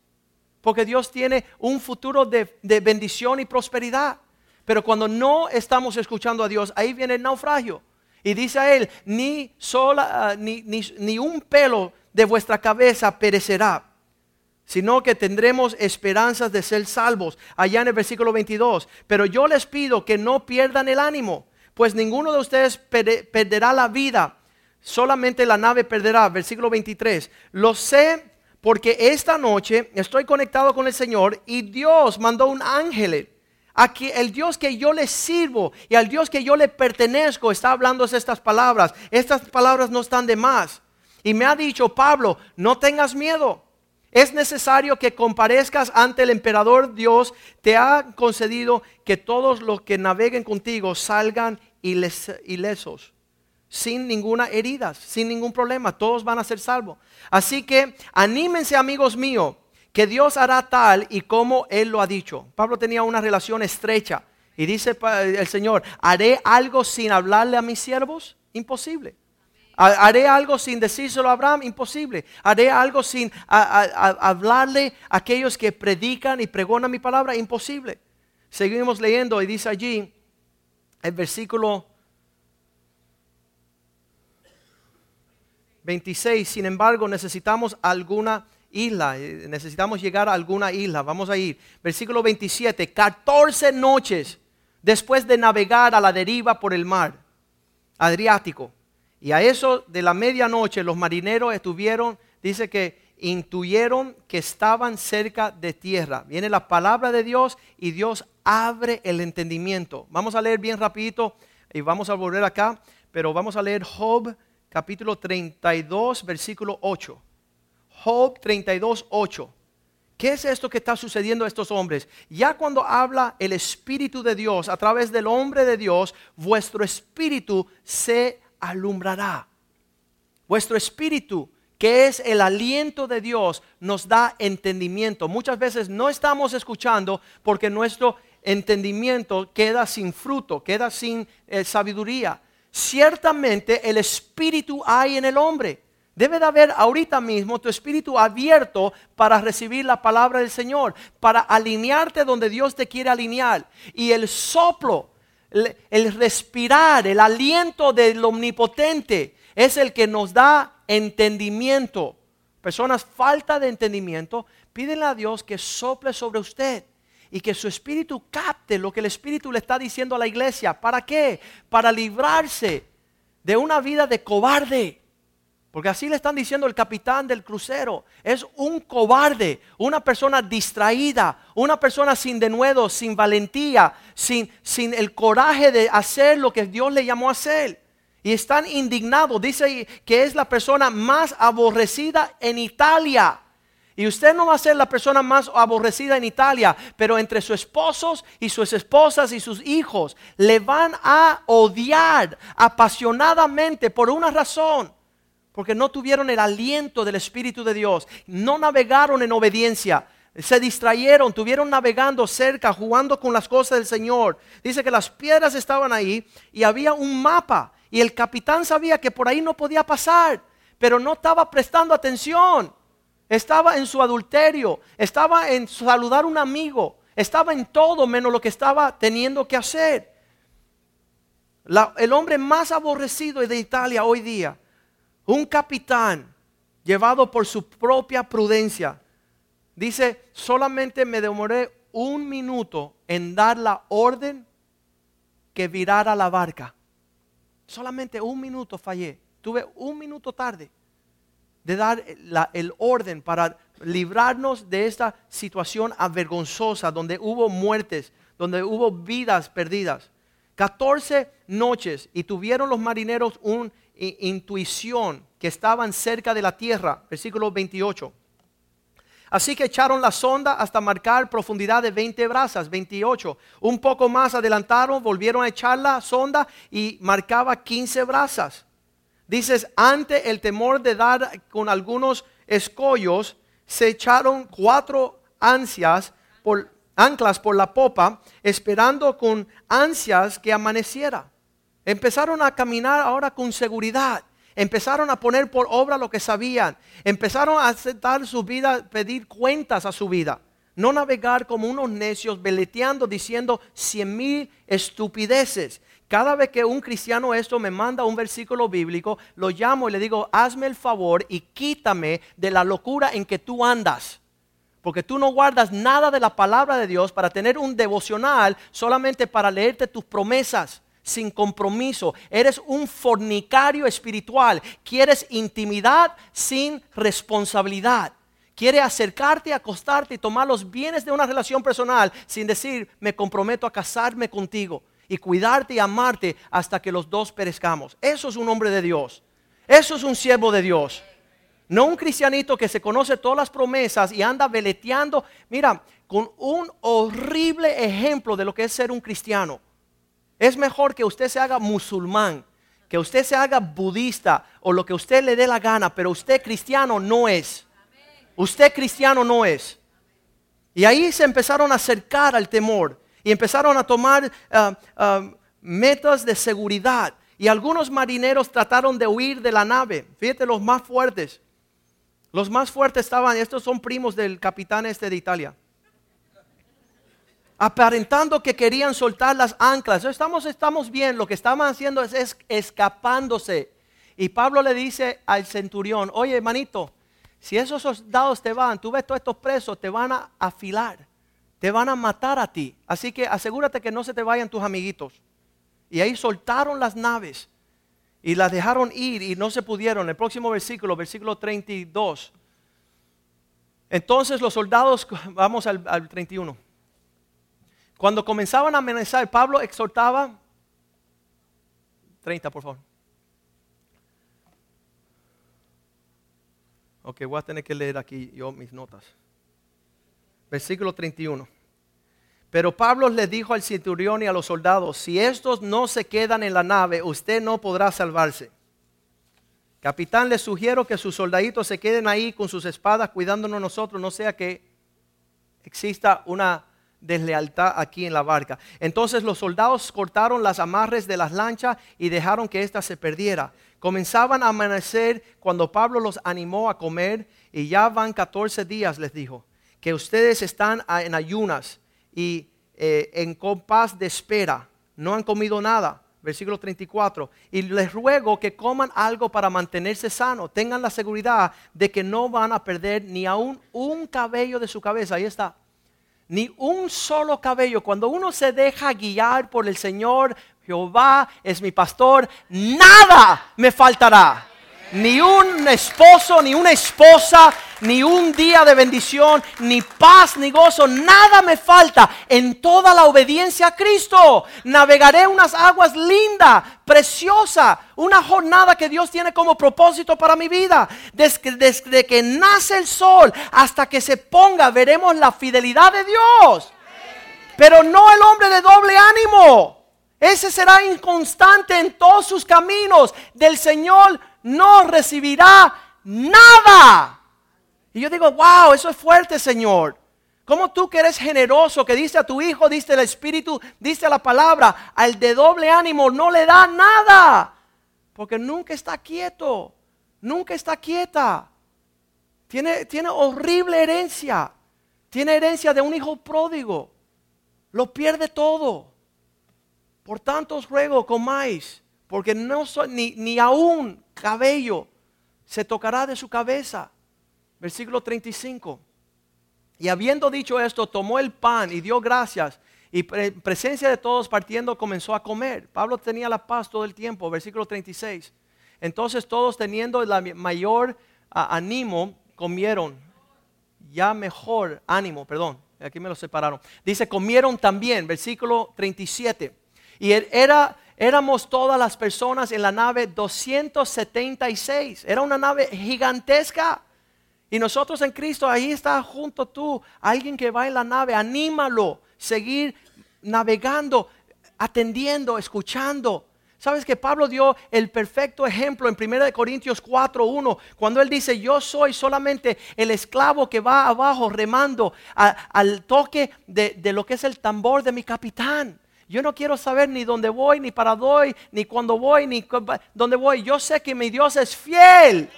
Porque Dios tiene un futuro de, bendición y prosperidad. Pero cuando no estamos escuchando a Dios, ahí viene el naufragio. Y dice a él, ni, sola, ah, ni, ni un pelo de vuestra cabeza perecerá, sino que tendremos esperanzas de ser salvos. Allá en el versículo 22. Pero yo les pido que no pierdan el ánimo, pues ninguno de ustedes perderá la vida, solamente la nave perderá. Versículo 23. Lo sé porque esta noche estoy conectado con el Señor y Dios mandó un ángel. Aquí el Dios que yo le sirvo y al Dios que yo le pertenezco está hablando estas palabras. Estas palabras no están de más. Y me ha dicho, Pablo, no tengas miedo. Es necesario que comparezcas ante el emperador Dios. Te ha concedido que todos los que naveguen contigo salgan ilesos, sin ninguna herida, sin ningún problema. Todos van a ser salvos. Así que anímense amigos míos, que Dios hará tal y como Él lo ha dicho. Pablo tenía una relación estrecha. Y dice el Señor, ¿haré algo sin hablarle a mis siervos? Imposible. ¿Haré algo sin decírselo a Abraham? Imposible. ¿Haré algo sin hablarle a aquellos que predican y pregonan mi palabra? Imposible. Seguimos leyendo y dice allí el versículo 26, sin embargo necesitamos alguna isla, eh, necesitamos llegar a alguna isla, vamos a ir. Versículo 27, 14 noches después de navegar a la deriva por el mar Adriático. Y a eso de la medianoche los marineros estuvieron, dice que intuyeron que estaban cerca de tierra. Viene la palabra de Dios y Dios abre el entendimiento. Vamos a leer bien rapidito y vamos a volver acá, pero vamos a leer Job capítulo 32, versículo 8. Job 32, 8. ¿Qué es esto que está sucediendo a estos hombres? Ya cuando habla el Espíritu de Dios a través del hombre de Dios, vuestro espíritu se alumbrará. Vuestro espíritu, que es el aliento de Dios, nos da entendimiento. Muchas veces no estamos escuchando porque nuestro entendimiento queda sin fruto, queda sin eh, sabiduría. Ciertamente el espíritu hay en el hombre. Debe de haber ahorita mismo tu espíritu abierto para recibir la palabra del Señor, para alinearte donde Dios te quiere alinear. Y el soplo, el, respirar, el aliento del omnipotente es el que nos da entendimiento. Personas falta de entendimiento, pídenle a Dios que sople sobre usted y que su espíritu capte lo que el espíritu le está diciendo a la iglesia. ¿Para qué? Para librarse de una vida de cobarde porque así le están diciendo el capitán del crucero. Es un cobarde, una persona distraída, una persona sin denuedo, sin valentía, sin, sin el coraje de hacer lo que Dios le llamó a hacer. Y están indignados. Dice que es la persona más aborrecida en Italia. Y usted no va a ser la persona más aborrecida en Italia, pero entre sus esposos y sus esposas y sus hijos le van a odiar apasionadamente por una razón porque no tuvieron el aliento del Espíritu de Dios, no navegaron en obediencia, se distrayeron, tuvieron navegando cerca, jugando con las cosas del Señor. Dice que las piedras estaban ahí y había un mapa y el capitán sabía que por ahí no podía pasar, pero no estaba prestando atención. Estaba en su adulterio, estaba en saludar a un amigo, estaba en todo menos lo que estaba teniendo que hacer. el hombre más aborrecido de Italia hoy día un capitán llevado por su propia prudencia, dice, solamente me demoré un minuto en dar la orden que virara la barca. Solamente un minuto fallé. Tuve un minuto tarde de dar el orden para librarnos de esta situación avergonzosa donde hubo muertes, donde hubo vidas perdidas. 14 noches y tuvieron los marineros un intuición que estaban cerca de la tierra. Versículo 28. Así que echaron la sonda hasta marcar profundidad de 20 brazas, 28. Un poco más adelantaron, volvieron a echar la sonda y marcaba 15 brazas. Dices, ante el temor de dar con algunos escollos, se echaron cuatro ansias por, anclas por la popa, esperando con ansias que amaneciera. Empezaron a caminar ahora con seguridad. Empezaron a poner por obra lo que sabían. Empezaron a aceptar su vida, pedir cuentas a su vida. No navegar como unos necios, veleteando, diciendo cien mil estupideces. Cada vez que un cristiano esto me manda un versículo bíblico, lo llamo y le digo, hazme el favor y quítame de la locura en que tú andas. Porque tú no guardas nada de la palabra de Dios para tener un devocional solamente para leerte tus promesas sin compromiso. Eres un fornicario espiritual. Quieres intimidad sin responsabilidad. Quiere acercarte, acostarte y tomar los bienes de una relación personal sin decir, me comprometo a casarme contigo y cuidarte y amarte hasta que los dos perezcamos. Eso es un hombre de Dios. Eso es un siervo de Dios. No un cristianito que se conoce todas las promesas y anda veleteando. Mira, con un horrible ejemplo de lo que es ser un cristiano. Es mejor que usted se haga musulmán, que usted se haga budista o lo que usted le dé la gana, pero usted cristiano no es. Usted cristiano no es. Y ahí se empezaron a acercar al temor y empezaron a tomar ah, ah, metas de seguridad. Y algunos marineros trataron de huir de la nave. Fíjate los más fuertes. Los más fuertes estaban, estos son primos del capitán este de Italia aparentando que querían soltar las anclas. Estamos, estamos bien, lo que estaban haciendo es, escapándose. Y Pablo le dice al centurión, oye hermanito, si esos soldados te van, tú ves todos estos presos, te van a afilar, te van a matar a ti. Así que asegúrate que no se te vayan tus amiguitos. Y ahí soltaron las naves y las dejaron ir y no se pudieron. El próximo versículo, versículo 32. Entonces los soldados, vamos al, al 31. Cuando comenzaban a amenazar, Pablo exhortaba, 30 por favor. Ok, voy a tener que leer aquí yo mis notas. Versículo 31. Pero Pablo le dijo al centurión y a los soldados, si estos no se quedan en la nave, usted no podrá salvarse. Capitán, le sugiero que sus soldaditos se queden ahí con sus espadas cuidándonos nosotros, no sea que exista una deslealtad aquí en la barca. Entonces los soldados cortaron las amarres de las lanchas y dejaron que ésta se perdiera. Comenzaban a amanecer cuando Pablo los animó a comer y ya van 14 días, les dijo, que ustedes están en ayunas y eh, en compás de espera. No han comido nada. Versículo 34. Y les ruego que coman algo para mantenerse sano. Tengan la seguridad de que no van a perder ni aún un cabello de su cabeza. Ahí está. Ni un solo cabello. Cuando uno se deja guiar por el Señor, Jehová es mi pastor, nada me faltará ni un esposo, ni una esposa, ni un día de bendición, ni paz, ni gozo, nada me falta. En toda la obediencia a Cristo, navegaré unas aguas lindas, preciosas, una jornada que Dios tiene como propósito para mi vida. Desde, desde que nace el sol hasta que se ponga, veremos la fidelidad de Dios. Pero no el hombre de doble ánimo. Ese será inconstante en todos sus caminos. Del Señor no recibirá nada. Y yo digo, wow, eso es fuerte, Señor. Como tú que eres generoso, que dice a tu hijo, dice el Espíritu, dice la palabra, al de doble ánimo no le da nada. Porque nunca está quieto, nunca está quieta. Tiene, horrible herencia. Tiene herencia de un hijo pródigo. Lo pierde todo. Por tanto os ruego, comáis porque no soy, ni, ni aún cabello se tocará de su cabeza. Versículo 35. Y habiendo dicho esto, tomó el pan y dio gracias. Y en presencia de todos partiendo comenzó a comer. Pablo tenía la paz todo el tiempo. Versículo 36. Entonces todos teniendo el mayor ánimo comieron. Ya mejor ánimo, perdón. Aquí me lo separaron. Dice, comieron también. Versículo 37. Y era éramos todas las personas en la nave 276. Era una nave gigantesca. Y nosotros en Cristo, ahí está junto tú, alguien que va en la nave, anímalo, seguir navegando, atendiendo, escuchando. ¿Sabes que Pablo dio el perfecto ejemplo en 1 Corintios 4.1 cuando él dice, yo soy solamente el esclavo que va abajo remando al toque de, de lo que es el tambor de mi capitán? Yo no quiero saber ni dónde voy, ni para dónde, ni cuándo voy, ni dónde voy. Yo sé que mi Dios es fiel.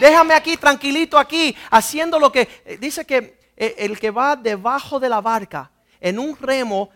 Déjame aquí tranquilito aquí, haciendo lo que eh, dice que eh, el que va debajo de la barca en un remo,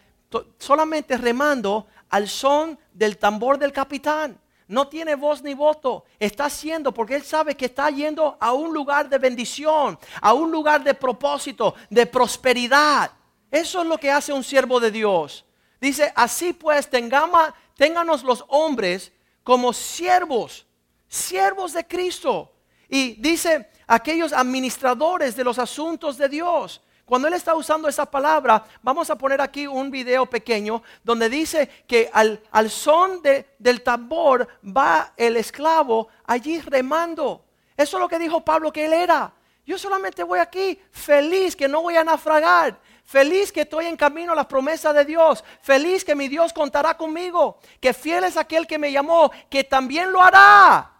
solamente remando al son del tambor del capitán. No tiene voz ni voto. Está haciendo porque él sabe que está yendo a un lugar de bendición, a un lugar de propósito, de prosperidad. Eso es lo que hace un siervo de Dios. Dice, así pues, tengamos, ténganos los hombres como siervos, siervos de Cristo. Y dice, aquellos administradores de los asuntos de Dios. Cuando él está usando esa palabra, vamos a poner aquí un video pequeño donde dice que al, al son del tambor va el esclavo allí remando. Eso es lo que dijo Pablo que él era. Yo solamente voy aquí feliz que no voy a naufragar. Feliz que estoy en camino a las promesas de Dios. Feliz que mi Dios contará conmigo. Que fiel es aquel que me llamó, que también lo hará.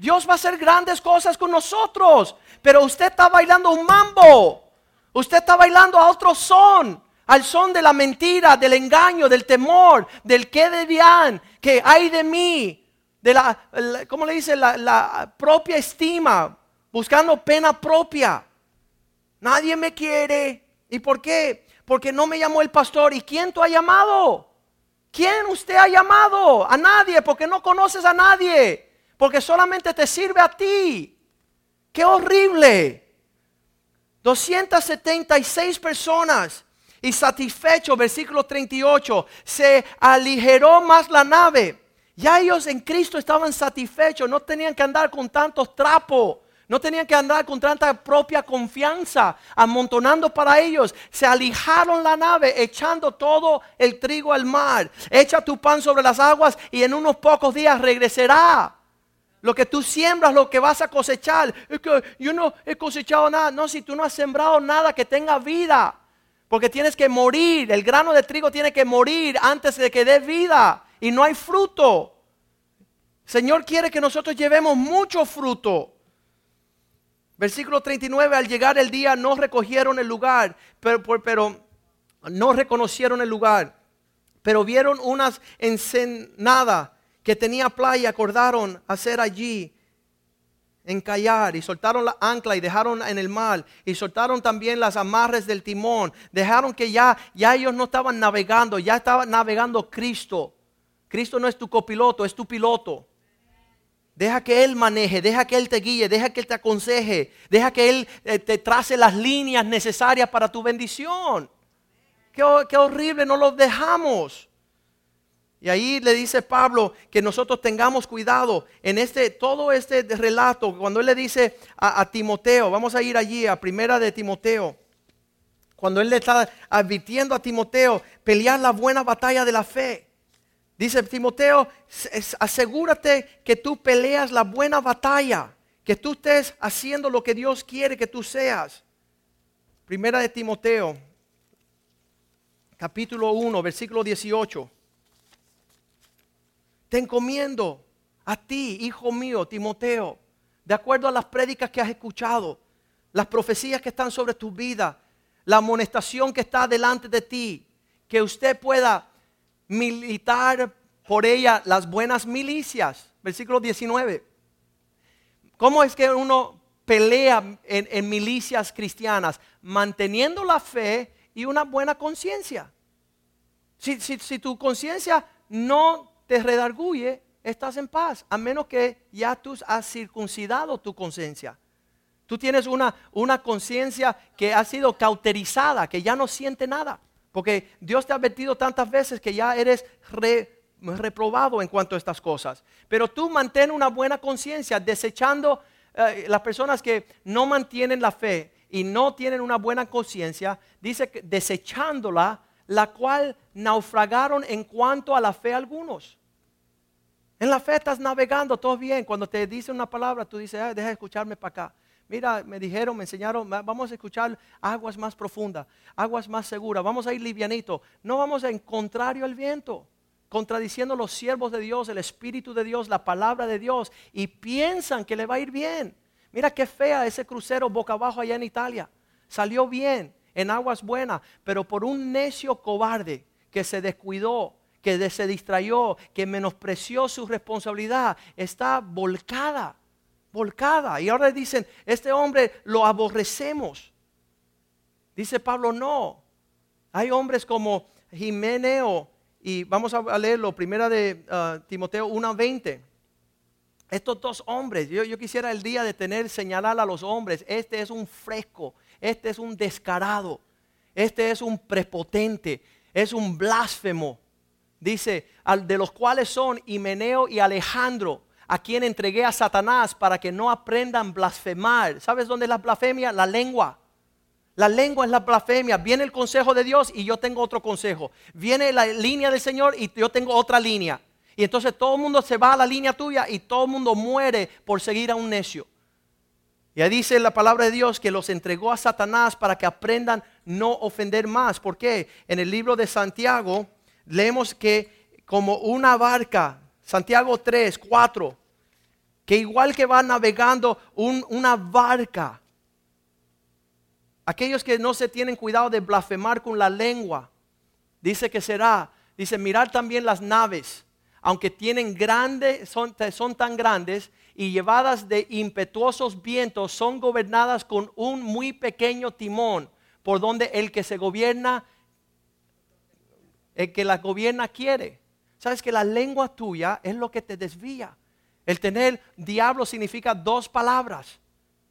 Dios va a hacer grandes cosas con nosotros. Pero usted está bailando un mambo. Usted está bailando a otro son. Al son de la mentira, del engaño, del temor, del que debían, que hay de mí. De la, ¿cómo le dice? La, la propia estima. Buscando pena propia. Nadie me quiere. ¿Y por qué? Porque no me llamó el pastor. ¿Y quién tú ha llamado? ¿Quién usted ha llamado? A nadie, porque no conoces a nadie. Porque solamente te sirve a ti. ¡Qué horrible! 276 personas. Y satisfecho, versículo 38, se aligeró más la nave. Ya ellos en Cristo estaban satisfechos, no tenían que andar con tantos trapos. No tenían que andar con tanta propia confianza, amontonando para ellos. Se alijaron la nave, echando todo el trigo al mar. Echa tu pan sobre las aguas y en unos pocos días regresará. Lo que tú siembras, lo que vas a cosechar. Es que yo no he cosechado nada. No, si tú no has sembrado nada que tenga vida. Porque tienes que morir. El grano de trigo tiene que morir antes de que dé vida. Y no hay fruto. Señor quiere que nosotros llevemos mucho fruto. Versículo 39, al llegar el día no recogieron el lugar, pero, no reconocieron el lugar, pero vieron unas ensenada que tenía playa, acordaron hacer allí encallar y soltaron la ancla y dejaron en el mar y soltaron también las amarres del timón, dejaron que ya ya ellos no estaban navegando, ya estaba navegando Cristo. Cristo no es tu copiloto, es tu piloto. Deja que Él maneje, deja que Él te guíe, deja que Él te aconseje, deja que Él eh, te trace las líneas necesarias para tu bendición. Qué, horrible, no los dejamos. Y ahí le dice Pablo que nosotros tengamos cuidado en este, todo este relato, cuando él le dice a, Timoteo, vamos a ir allí a primera de Timoteo, cuando él le está advirtiendo a Timoteo, pelear la buena batalla de la fe. Dice Timoteo, asegúrate que tú peleas la buena batalla, que tú estés haciendo lo que Dios quiere que tú seas. Primera de Timoteo, capítulo 1, versículo 18. Te encomiendo a ti, hijo mío, Timoteo, de acuerdo a las prédicas que has escuchado, las profecías que están sobre tu vida, la amonestación que está delante de ti, que usted pueda militar por ella las buenas milicias. Versículo 19. ¿Cómo es que uno pelea en, milicias cristianas? Manteniendo la fe y una buena conciencia. Si, si, tu conciencia no te redarguye, estás en paz, a menos que ya tú has circuncidado tu conciencia. Tú tienes una, una conciencia que ha sido cauterizada, que ya no siente nada. Porque Dios te ha advertido tantas veces que ya eres reprobado en cuanto a estas cosas. Pero tú mantén una buena conciencia, desechando eh, las personas que no mantienen la fe y no tienen una buena conciencia, dice que desechándola, la cual naufragaron en cuanto a la fe algunos. En la fe estás navegando todo bien. Cuando te dice una palabra, tú dices, deja de escucharme para acá. Mira, me dijeron, me enseñaron, vamos a escuchar aguas más profundas, aguas más seguras, vamos a ir livianito. No vamos en contrario al viento, contradiciendo los siervos de Dios, el Espíritu de Dios, la palabra de Dios, y piensan que le va a ir bien. Mira qué fea ese crucero boca abajo allá en Italia. Salió bien, en aguas buenas, pero por un necio cobarde que se descuidó, que se distrayó, que menospreció su responsabilidad, está volcada volcada. Y ahora dicen, este hombre lo aborrecemos. Dice Pablo, no. Hay hombres como Jimeneo, y vamos a leerlo, primera de uh, Timoteo 1.20. Estos dos hombres, yo, yo, quisiera el día de tener, señalar a los hombres, este es un fresco, este es un descarado, este es un prepotente, es un blasfemo. Dice, de los cuales son Himeneo y Alejandro, a quien entregué a Satanás para que no aprendan blasfemar. ¿Sabes dónde es la blasfemia? La lengua. La lengua es la blasfemia. Viene el consejo de Dios y yo tengo otro consejo. Viene la línea del Señor y yo tengo otra línea. Y entonces todo el mundo se va a la línea tuya y todo el mundo muere por seguir a un necio. Y ahí dice la palabra de Dios que los entregó a Satanás para que aprendan no ofender más. ¿Por qué? En el libro de Santiago leemos que como una barca, Santiago 3, 4, que igual que va navegando una barca, aquellos que no se tienen cuidado de blasfemar con la lengua, dice que será, dice, mirar también las naves, aunque tienen grandes, son, son tan grandes y llevadas de impetuosos vientos, son gobernadas con un muy pequeño timón, por donde el que se gobierna, el que la gobierna quiere. Sabes que la lengua tuya es lo que te desvía. El tener diablo significa dos palabras.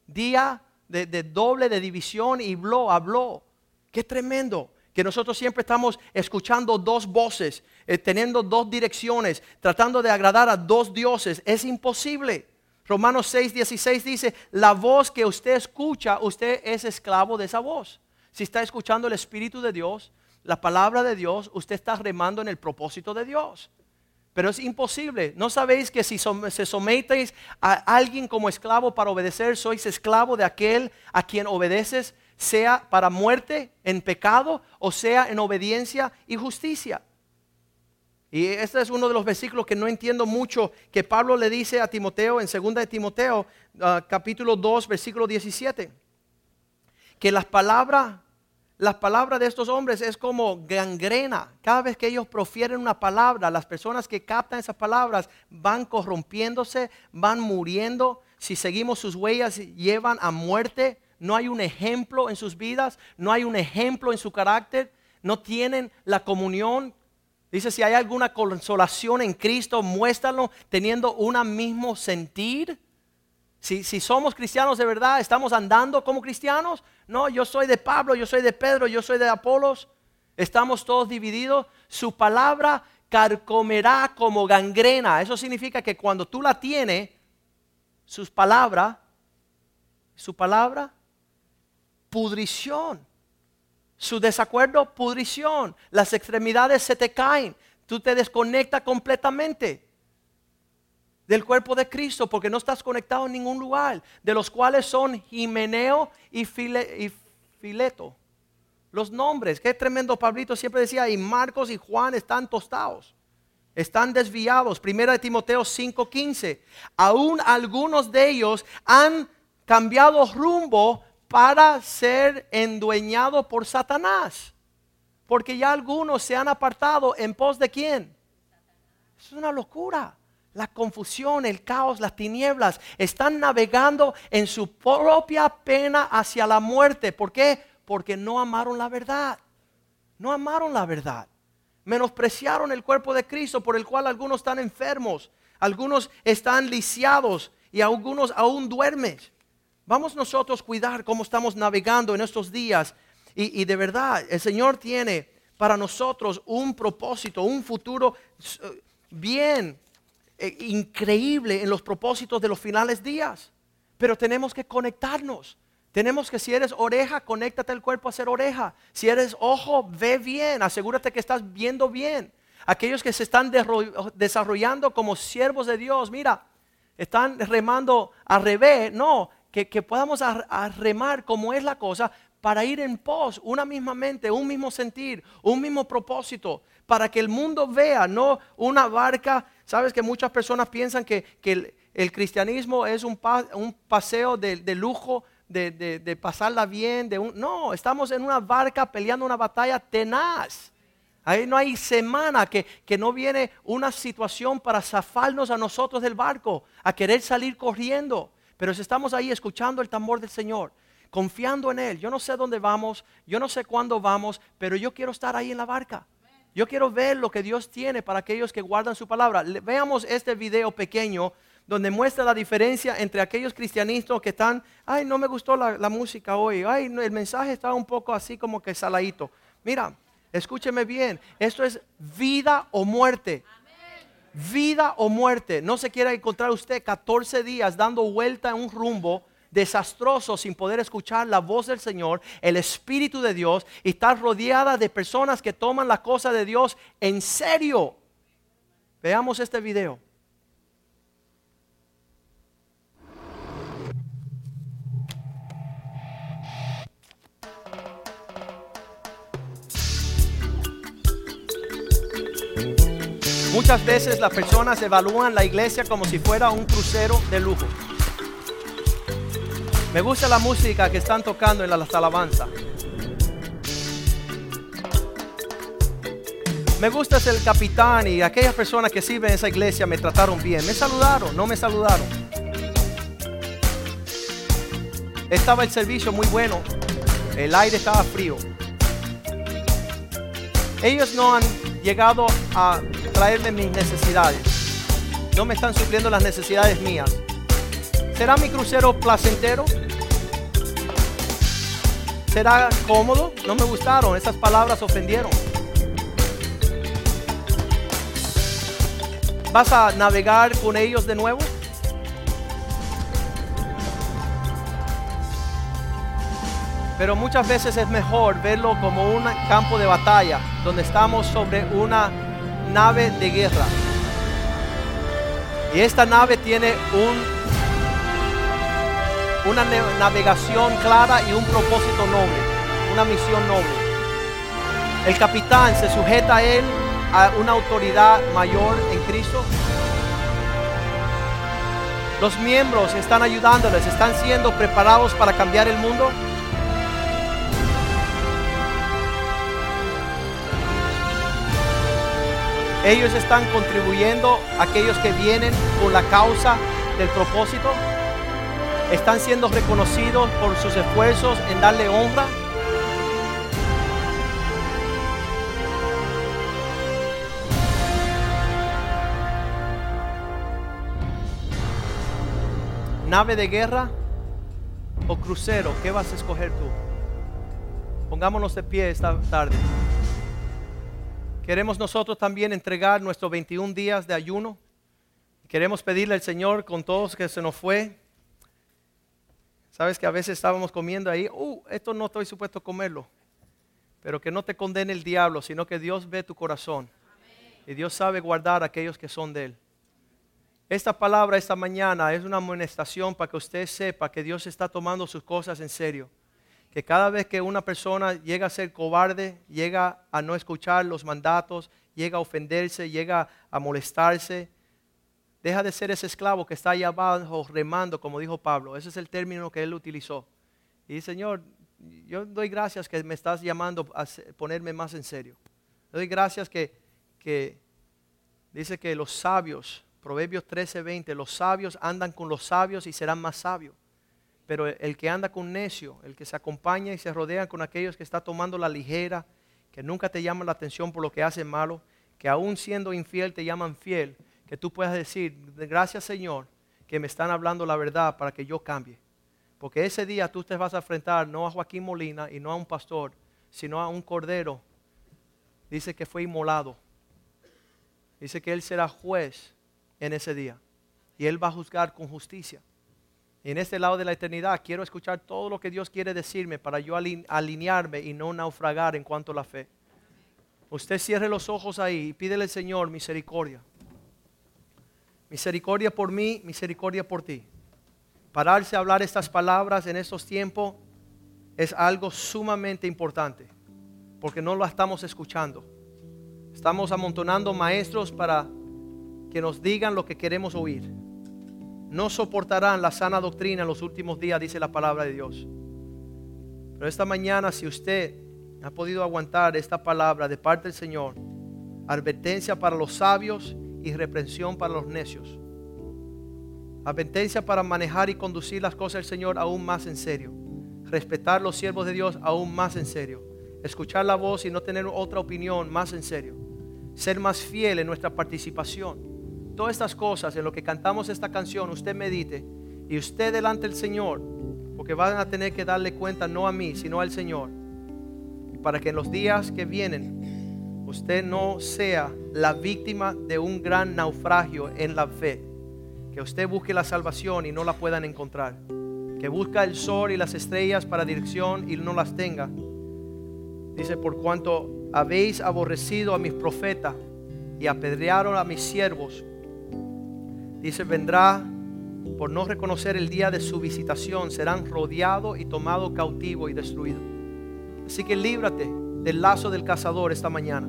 día de, de doble, de división y habló, habló. Qué tremendo que nosotros siempre estamos escuchando dos voces, eh, teniendo dos direcciones, tratando de agradar a dos dioses. Es imposible. Romanos 6, 16 dice, la voz que usted escucha, usted es esclavo de esa voz. Si está escuchando el Espíritu de Dios, la palabra de Dios, usted está remando en el propósito de Dios. Pero es imposible. ¿No sabéis que si se sometéis a alguien como esclavo para obedecer, sois esclavo de aquel a quien obedeces, sea para muerte en pecado o sea en obediencia y justicia? Y este es uno de los versículos que no entiendo mucho que Pablo le dice a Timoteo en 2 de Timoteo, ah, capítulo 2, versículo 17. Que las palabras las palabras de estos hombres es como gangrena. Cada vez que ellos profieren una palabra, las personas que captan esas palabras van corrompiéndose, van muriendo. Si seguimos sus huellas, llevan a muerte. No hay un ejemplo en sus vidas, no hay un ejemplo en su carácter, no tienen la comunión. Dice, si hay alguna consolación en Cristo, muéstralo teniendo un mismo sentir. Si, somos cristianos de verdad, estamos andando como cristianos. No, yo soy de Pablo, yo soy de Pedro, yo soy de Apolos. Estamos todos divididos. Su palabra carcomerá como gangrena. Eso significa que cuando tú la tienes, sus palabras, su palabra, pudrición. Su desacuerdo, pudrición. Las extremidades se te caen. Tú te desconectas completamente del cuerpo de Cristo porque no estás conectado en ningún lugar, de los cuales son Jimeneo y, Fileto. Los nombres, qué tremendo Pablito siempre decía, y Marcos y Juan están tostados, están desviados. Primera de Timoteo 5:15. Aún algunos de ellos han cambiado rumbo para ser endueñados por Satanás. Porque ya algunos se han apartado en pos de quién. Es una locura la confusión, el caos, las tinieblas, están navegando en su propia pena hacia la muerte. ¿Por qué? Porque no amaron la verdad. No amaron la verdad. Menospreciaron el cuerpo de Cristo por el cual algunos están enfermos, algunos están lisiados y algunos aún duermen. Vamos nosotros a cuidar cómo estamos navegando en estos días. Y, y de verdad, el Señor tiene para nosotros un propósito, un futuro eh, bien eh, increíble en los propósitos de los finales días. Pero tenemos que conectarnos. Tenemos que si eres oreja, conéctate el cuerpo a ser oreja. Si eres ojo, ve bien. Asegúrate que estás viendo bien. Aquellos que se están desarrollando como siervos de Dios, mira, están remando al revés. No, que, podamos remar como es la cosa para ir en pos, una misma mente, un mismo sentir, un mismo propósito, para que el mundo vea, no una barca Sabes que muchas personas piensan que, el, cristianismo es un, paseo de, lujo, de, pasarla bien. De no, estamos en una barca peleando una batalla tenaz. Ahí no hay semana que, que, no viene una situación para zafarnos a nosotros del barco, a querer salir corriendo. Pero si estamos ahí escuchando el tambor del Señor, confiando en Él, yo no sé dónde vamos, yo no sé cuándo vamos, pero yo quiero estar ahí en la barca. Yo quiero ver lo que Dios tiene para aquellos que guardan su palabra. Veamos este video pequeño donde muestra la diferencia entre aquellos cristianistas que están, ay, no me gustó la, música hoy, ay, el mensaje está un poco así como que saladito. Mira, escúcheme bien, esto es vida o muerte. Vida o muerte. No se quiera encontrar usted 14 días dando vuelta en un rumbo desastroso sin poder escuchar la voz del Señor, el Espíritu de Dios y estar rodeada de personas que toman la cosa de Dios en serio. Veamos este video. Muchas veces las personas evalúan la iglesia como si fuera un crucero de lujo. Me gusta la música que están tocando en las alabanzas. Me gusta el capitán y aquellas personas que sirven en esa iglesia me trataron bien. Me saludaron, no me saludaron. Estaba el servicio muy bueno. El aire estaba frío. Ellos no han llegado a traerme mis necesidades. No me están supliendo las necesidades mías. ¿Será mi crucero placentero? ¿Será cómodo? No me gustaron, esas palabras ofendieron. ¿Vas a navegar con ellos de nuevo? Pero muchas veces es mejor verlo como un campo de batalla, donde estamos sobre una nave de guerra. Y esta nave tiene un, una navegación clara y un propósito noble, una misión noble. El capitán se sujeta a él, a una autoridad mayor en Cristo. Los miembros están ayudándoles, están siendo preparados para cambiar el mundo. Ellos están contribuyendo a aquellos que vienen por la causa del propósito. Están siendo reconocidos por sus esfuerzos en darle honra. Nave de guerra o crucero, ¿qué vas a escoger tú? Pongámonos de pie esta tarde. Queremos nosotros también entregar nuestros 21 días de ayuno. Queremos pedirle al Señor con todos que se nos fue. Sabes que a veces estábamos comiendo ahí, uh, esto no estoy supuesto a comerlo. Pero que no te condene el diablo, sino que Dios ve tu corazón. Y Dios sabe guardar a aquellos que son de Él. Esta palabra esta mañana es una amonestación para que usted sepa que Dios está tomando sus cosas en serio que cada vez que una persona llega a ser cobarde, llega a no escuchar los mandatos, llega a ofenderse, llega a molestarse, deja de ser ese esclavo que está allá abajo remando, como dijo Pablo. Ese es el término que él utilizó. Y Señor, yo doy gracias que me estás llamando a ponerme más en serio. Doy gracias que, que dice que los sabios, Proverbios 13:20, los sabios andan con los sabios y serán más sabios. Pero el que anda con necio, el que se acompaña y se rodea con aquellos que está tomando la ligera, que nunca te llaman la atención por lo que hacen malo, que aún siendo infiel te llaman fiel, que tú puedas decir, gracias Señor, que me están hablando la verdad para que yo cambie. Porque ese día tú te vas a enfrentar no a Joaquín Molina y no a un pastor, sino a un cordero. Dice que fue inmolado. Dice que Él será juez en ese día. Y Él va a juzgar con justicia en este lado de la eternidad quiero escuchar todo lo que Dios quiere decirme para yo alinearme y no naufragar en cuanto a la fe. Usted cierre los ojos ahí y pídele al Señor misericordia. Misericordia por mí, misericordia por ti. Pararse a hablar estas palabras en estos tiempos es algo sumamente importante, porque no lo estamos escuchando. Estamos amontonando maestros para que nos digan lo que queremos oír no soportarán la sana doctrina en los últimos días, dice la palabra de Dios. Pero esta mañana, si usted ha podido aguantar esta palabra de parte del Señor, advertencia para los sabios y reprensión para los necios. Advertencia para manejar y conducir las cosas del Señor aún más en serio. Respetar los siervos de Dios aún más en serio. Escuchar la voz y no tener otra opinión más en serio. Ser más fiel en nuestra participación todas estas cosas, en lo que cantamos esta canción, usted medite y usted delante del Señor, porque van a tener que darle cuenta no a mí, sino al Señor, para que en los días que vienen usted no sea la víctima de un gran naufragio en la fe, que usted busque la salvación y no la puedan encontrar, que busca el sol y las estrellas para dirección y no las tenga. Dice, por cuanto habéis aborrecido a mis profetas y apedrearon a mis siervos, Dice, vendrá por no reconocer el día de su visitación, serán rodeados y tomados cautivo y destruidos. Así que líbrate del lazo del cazador esta mañana.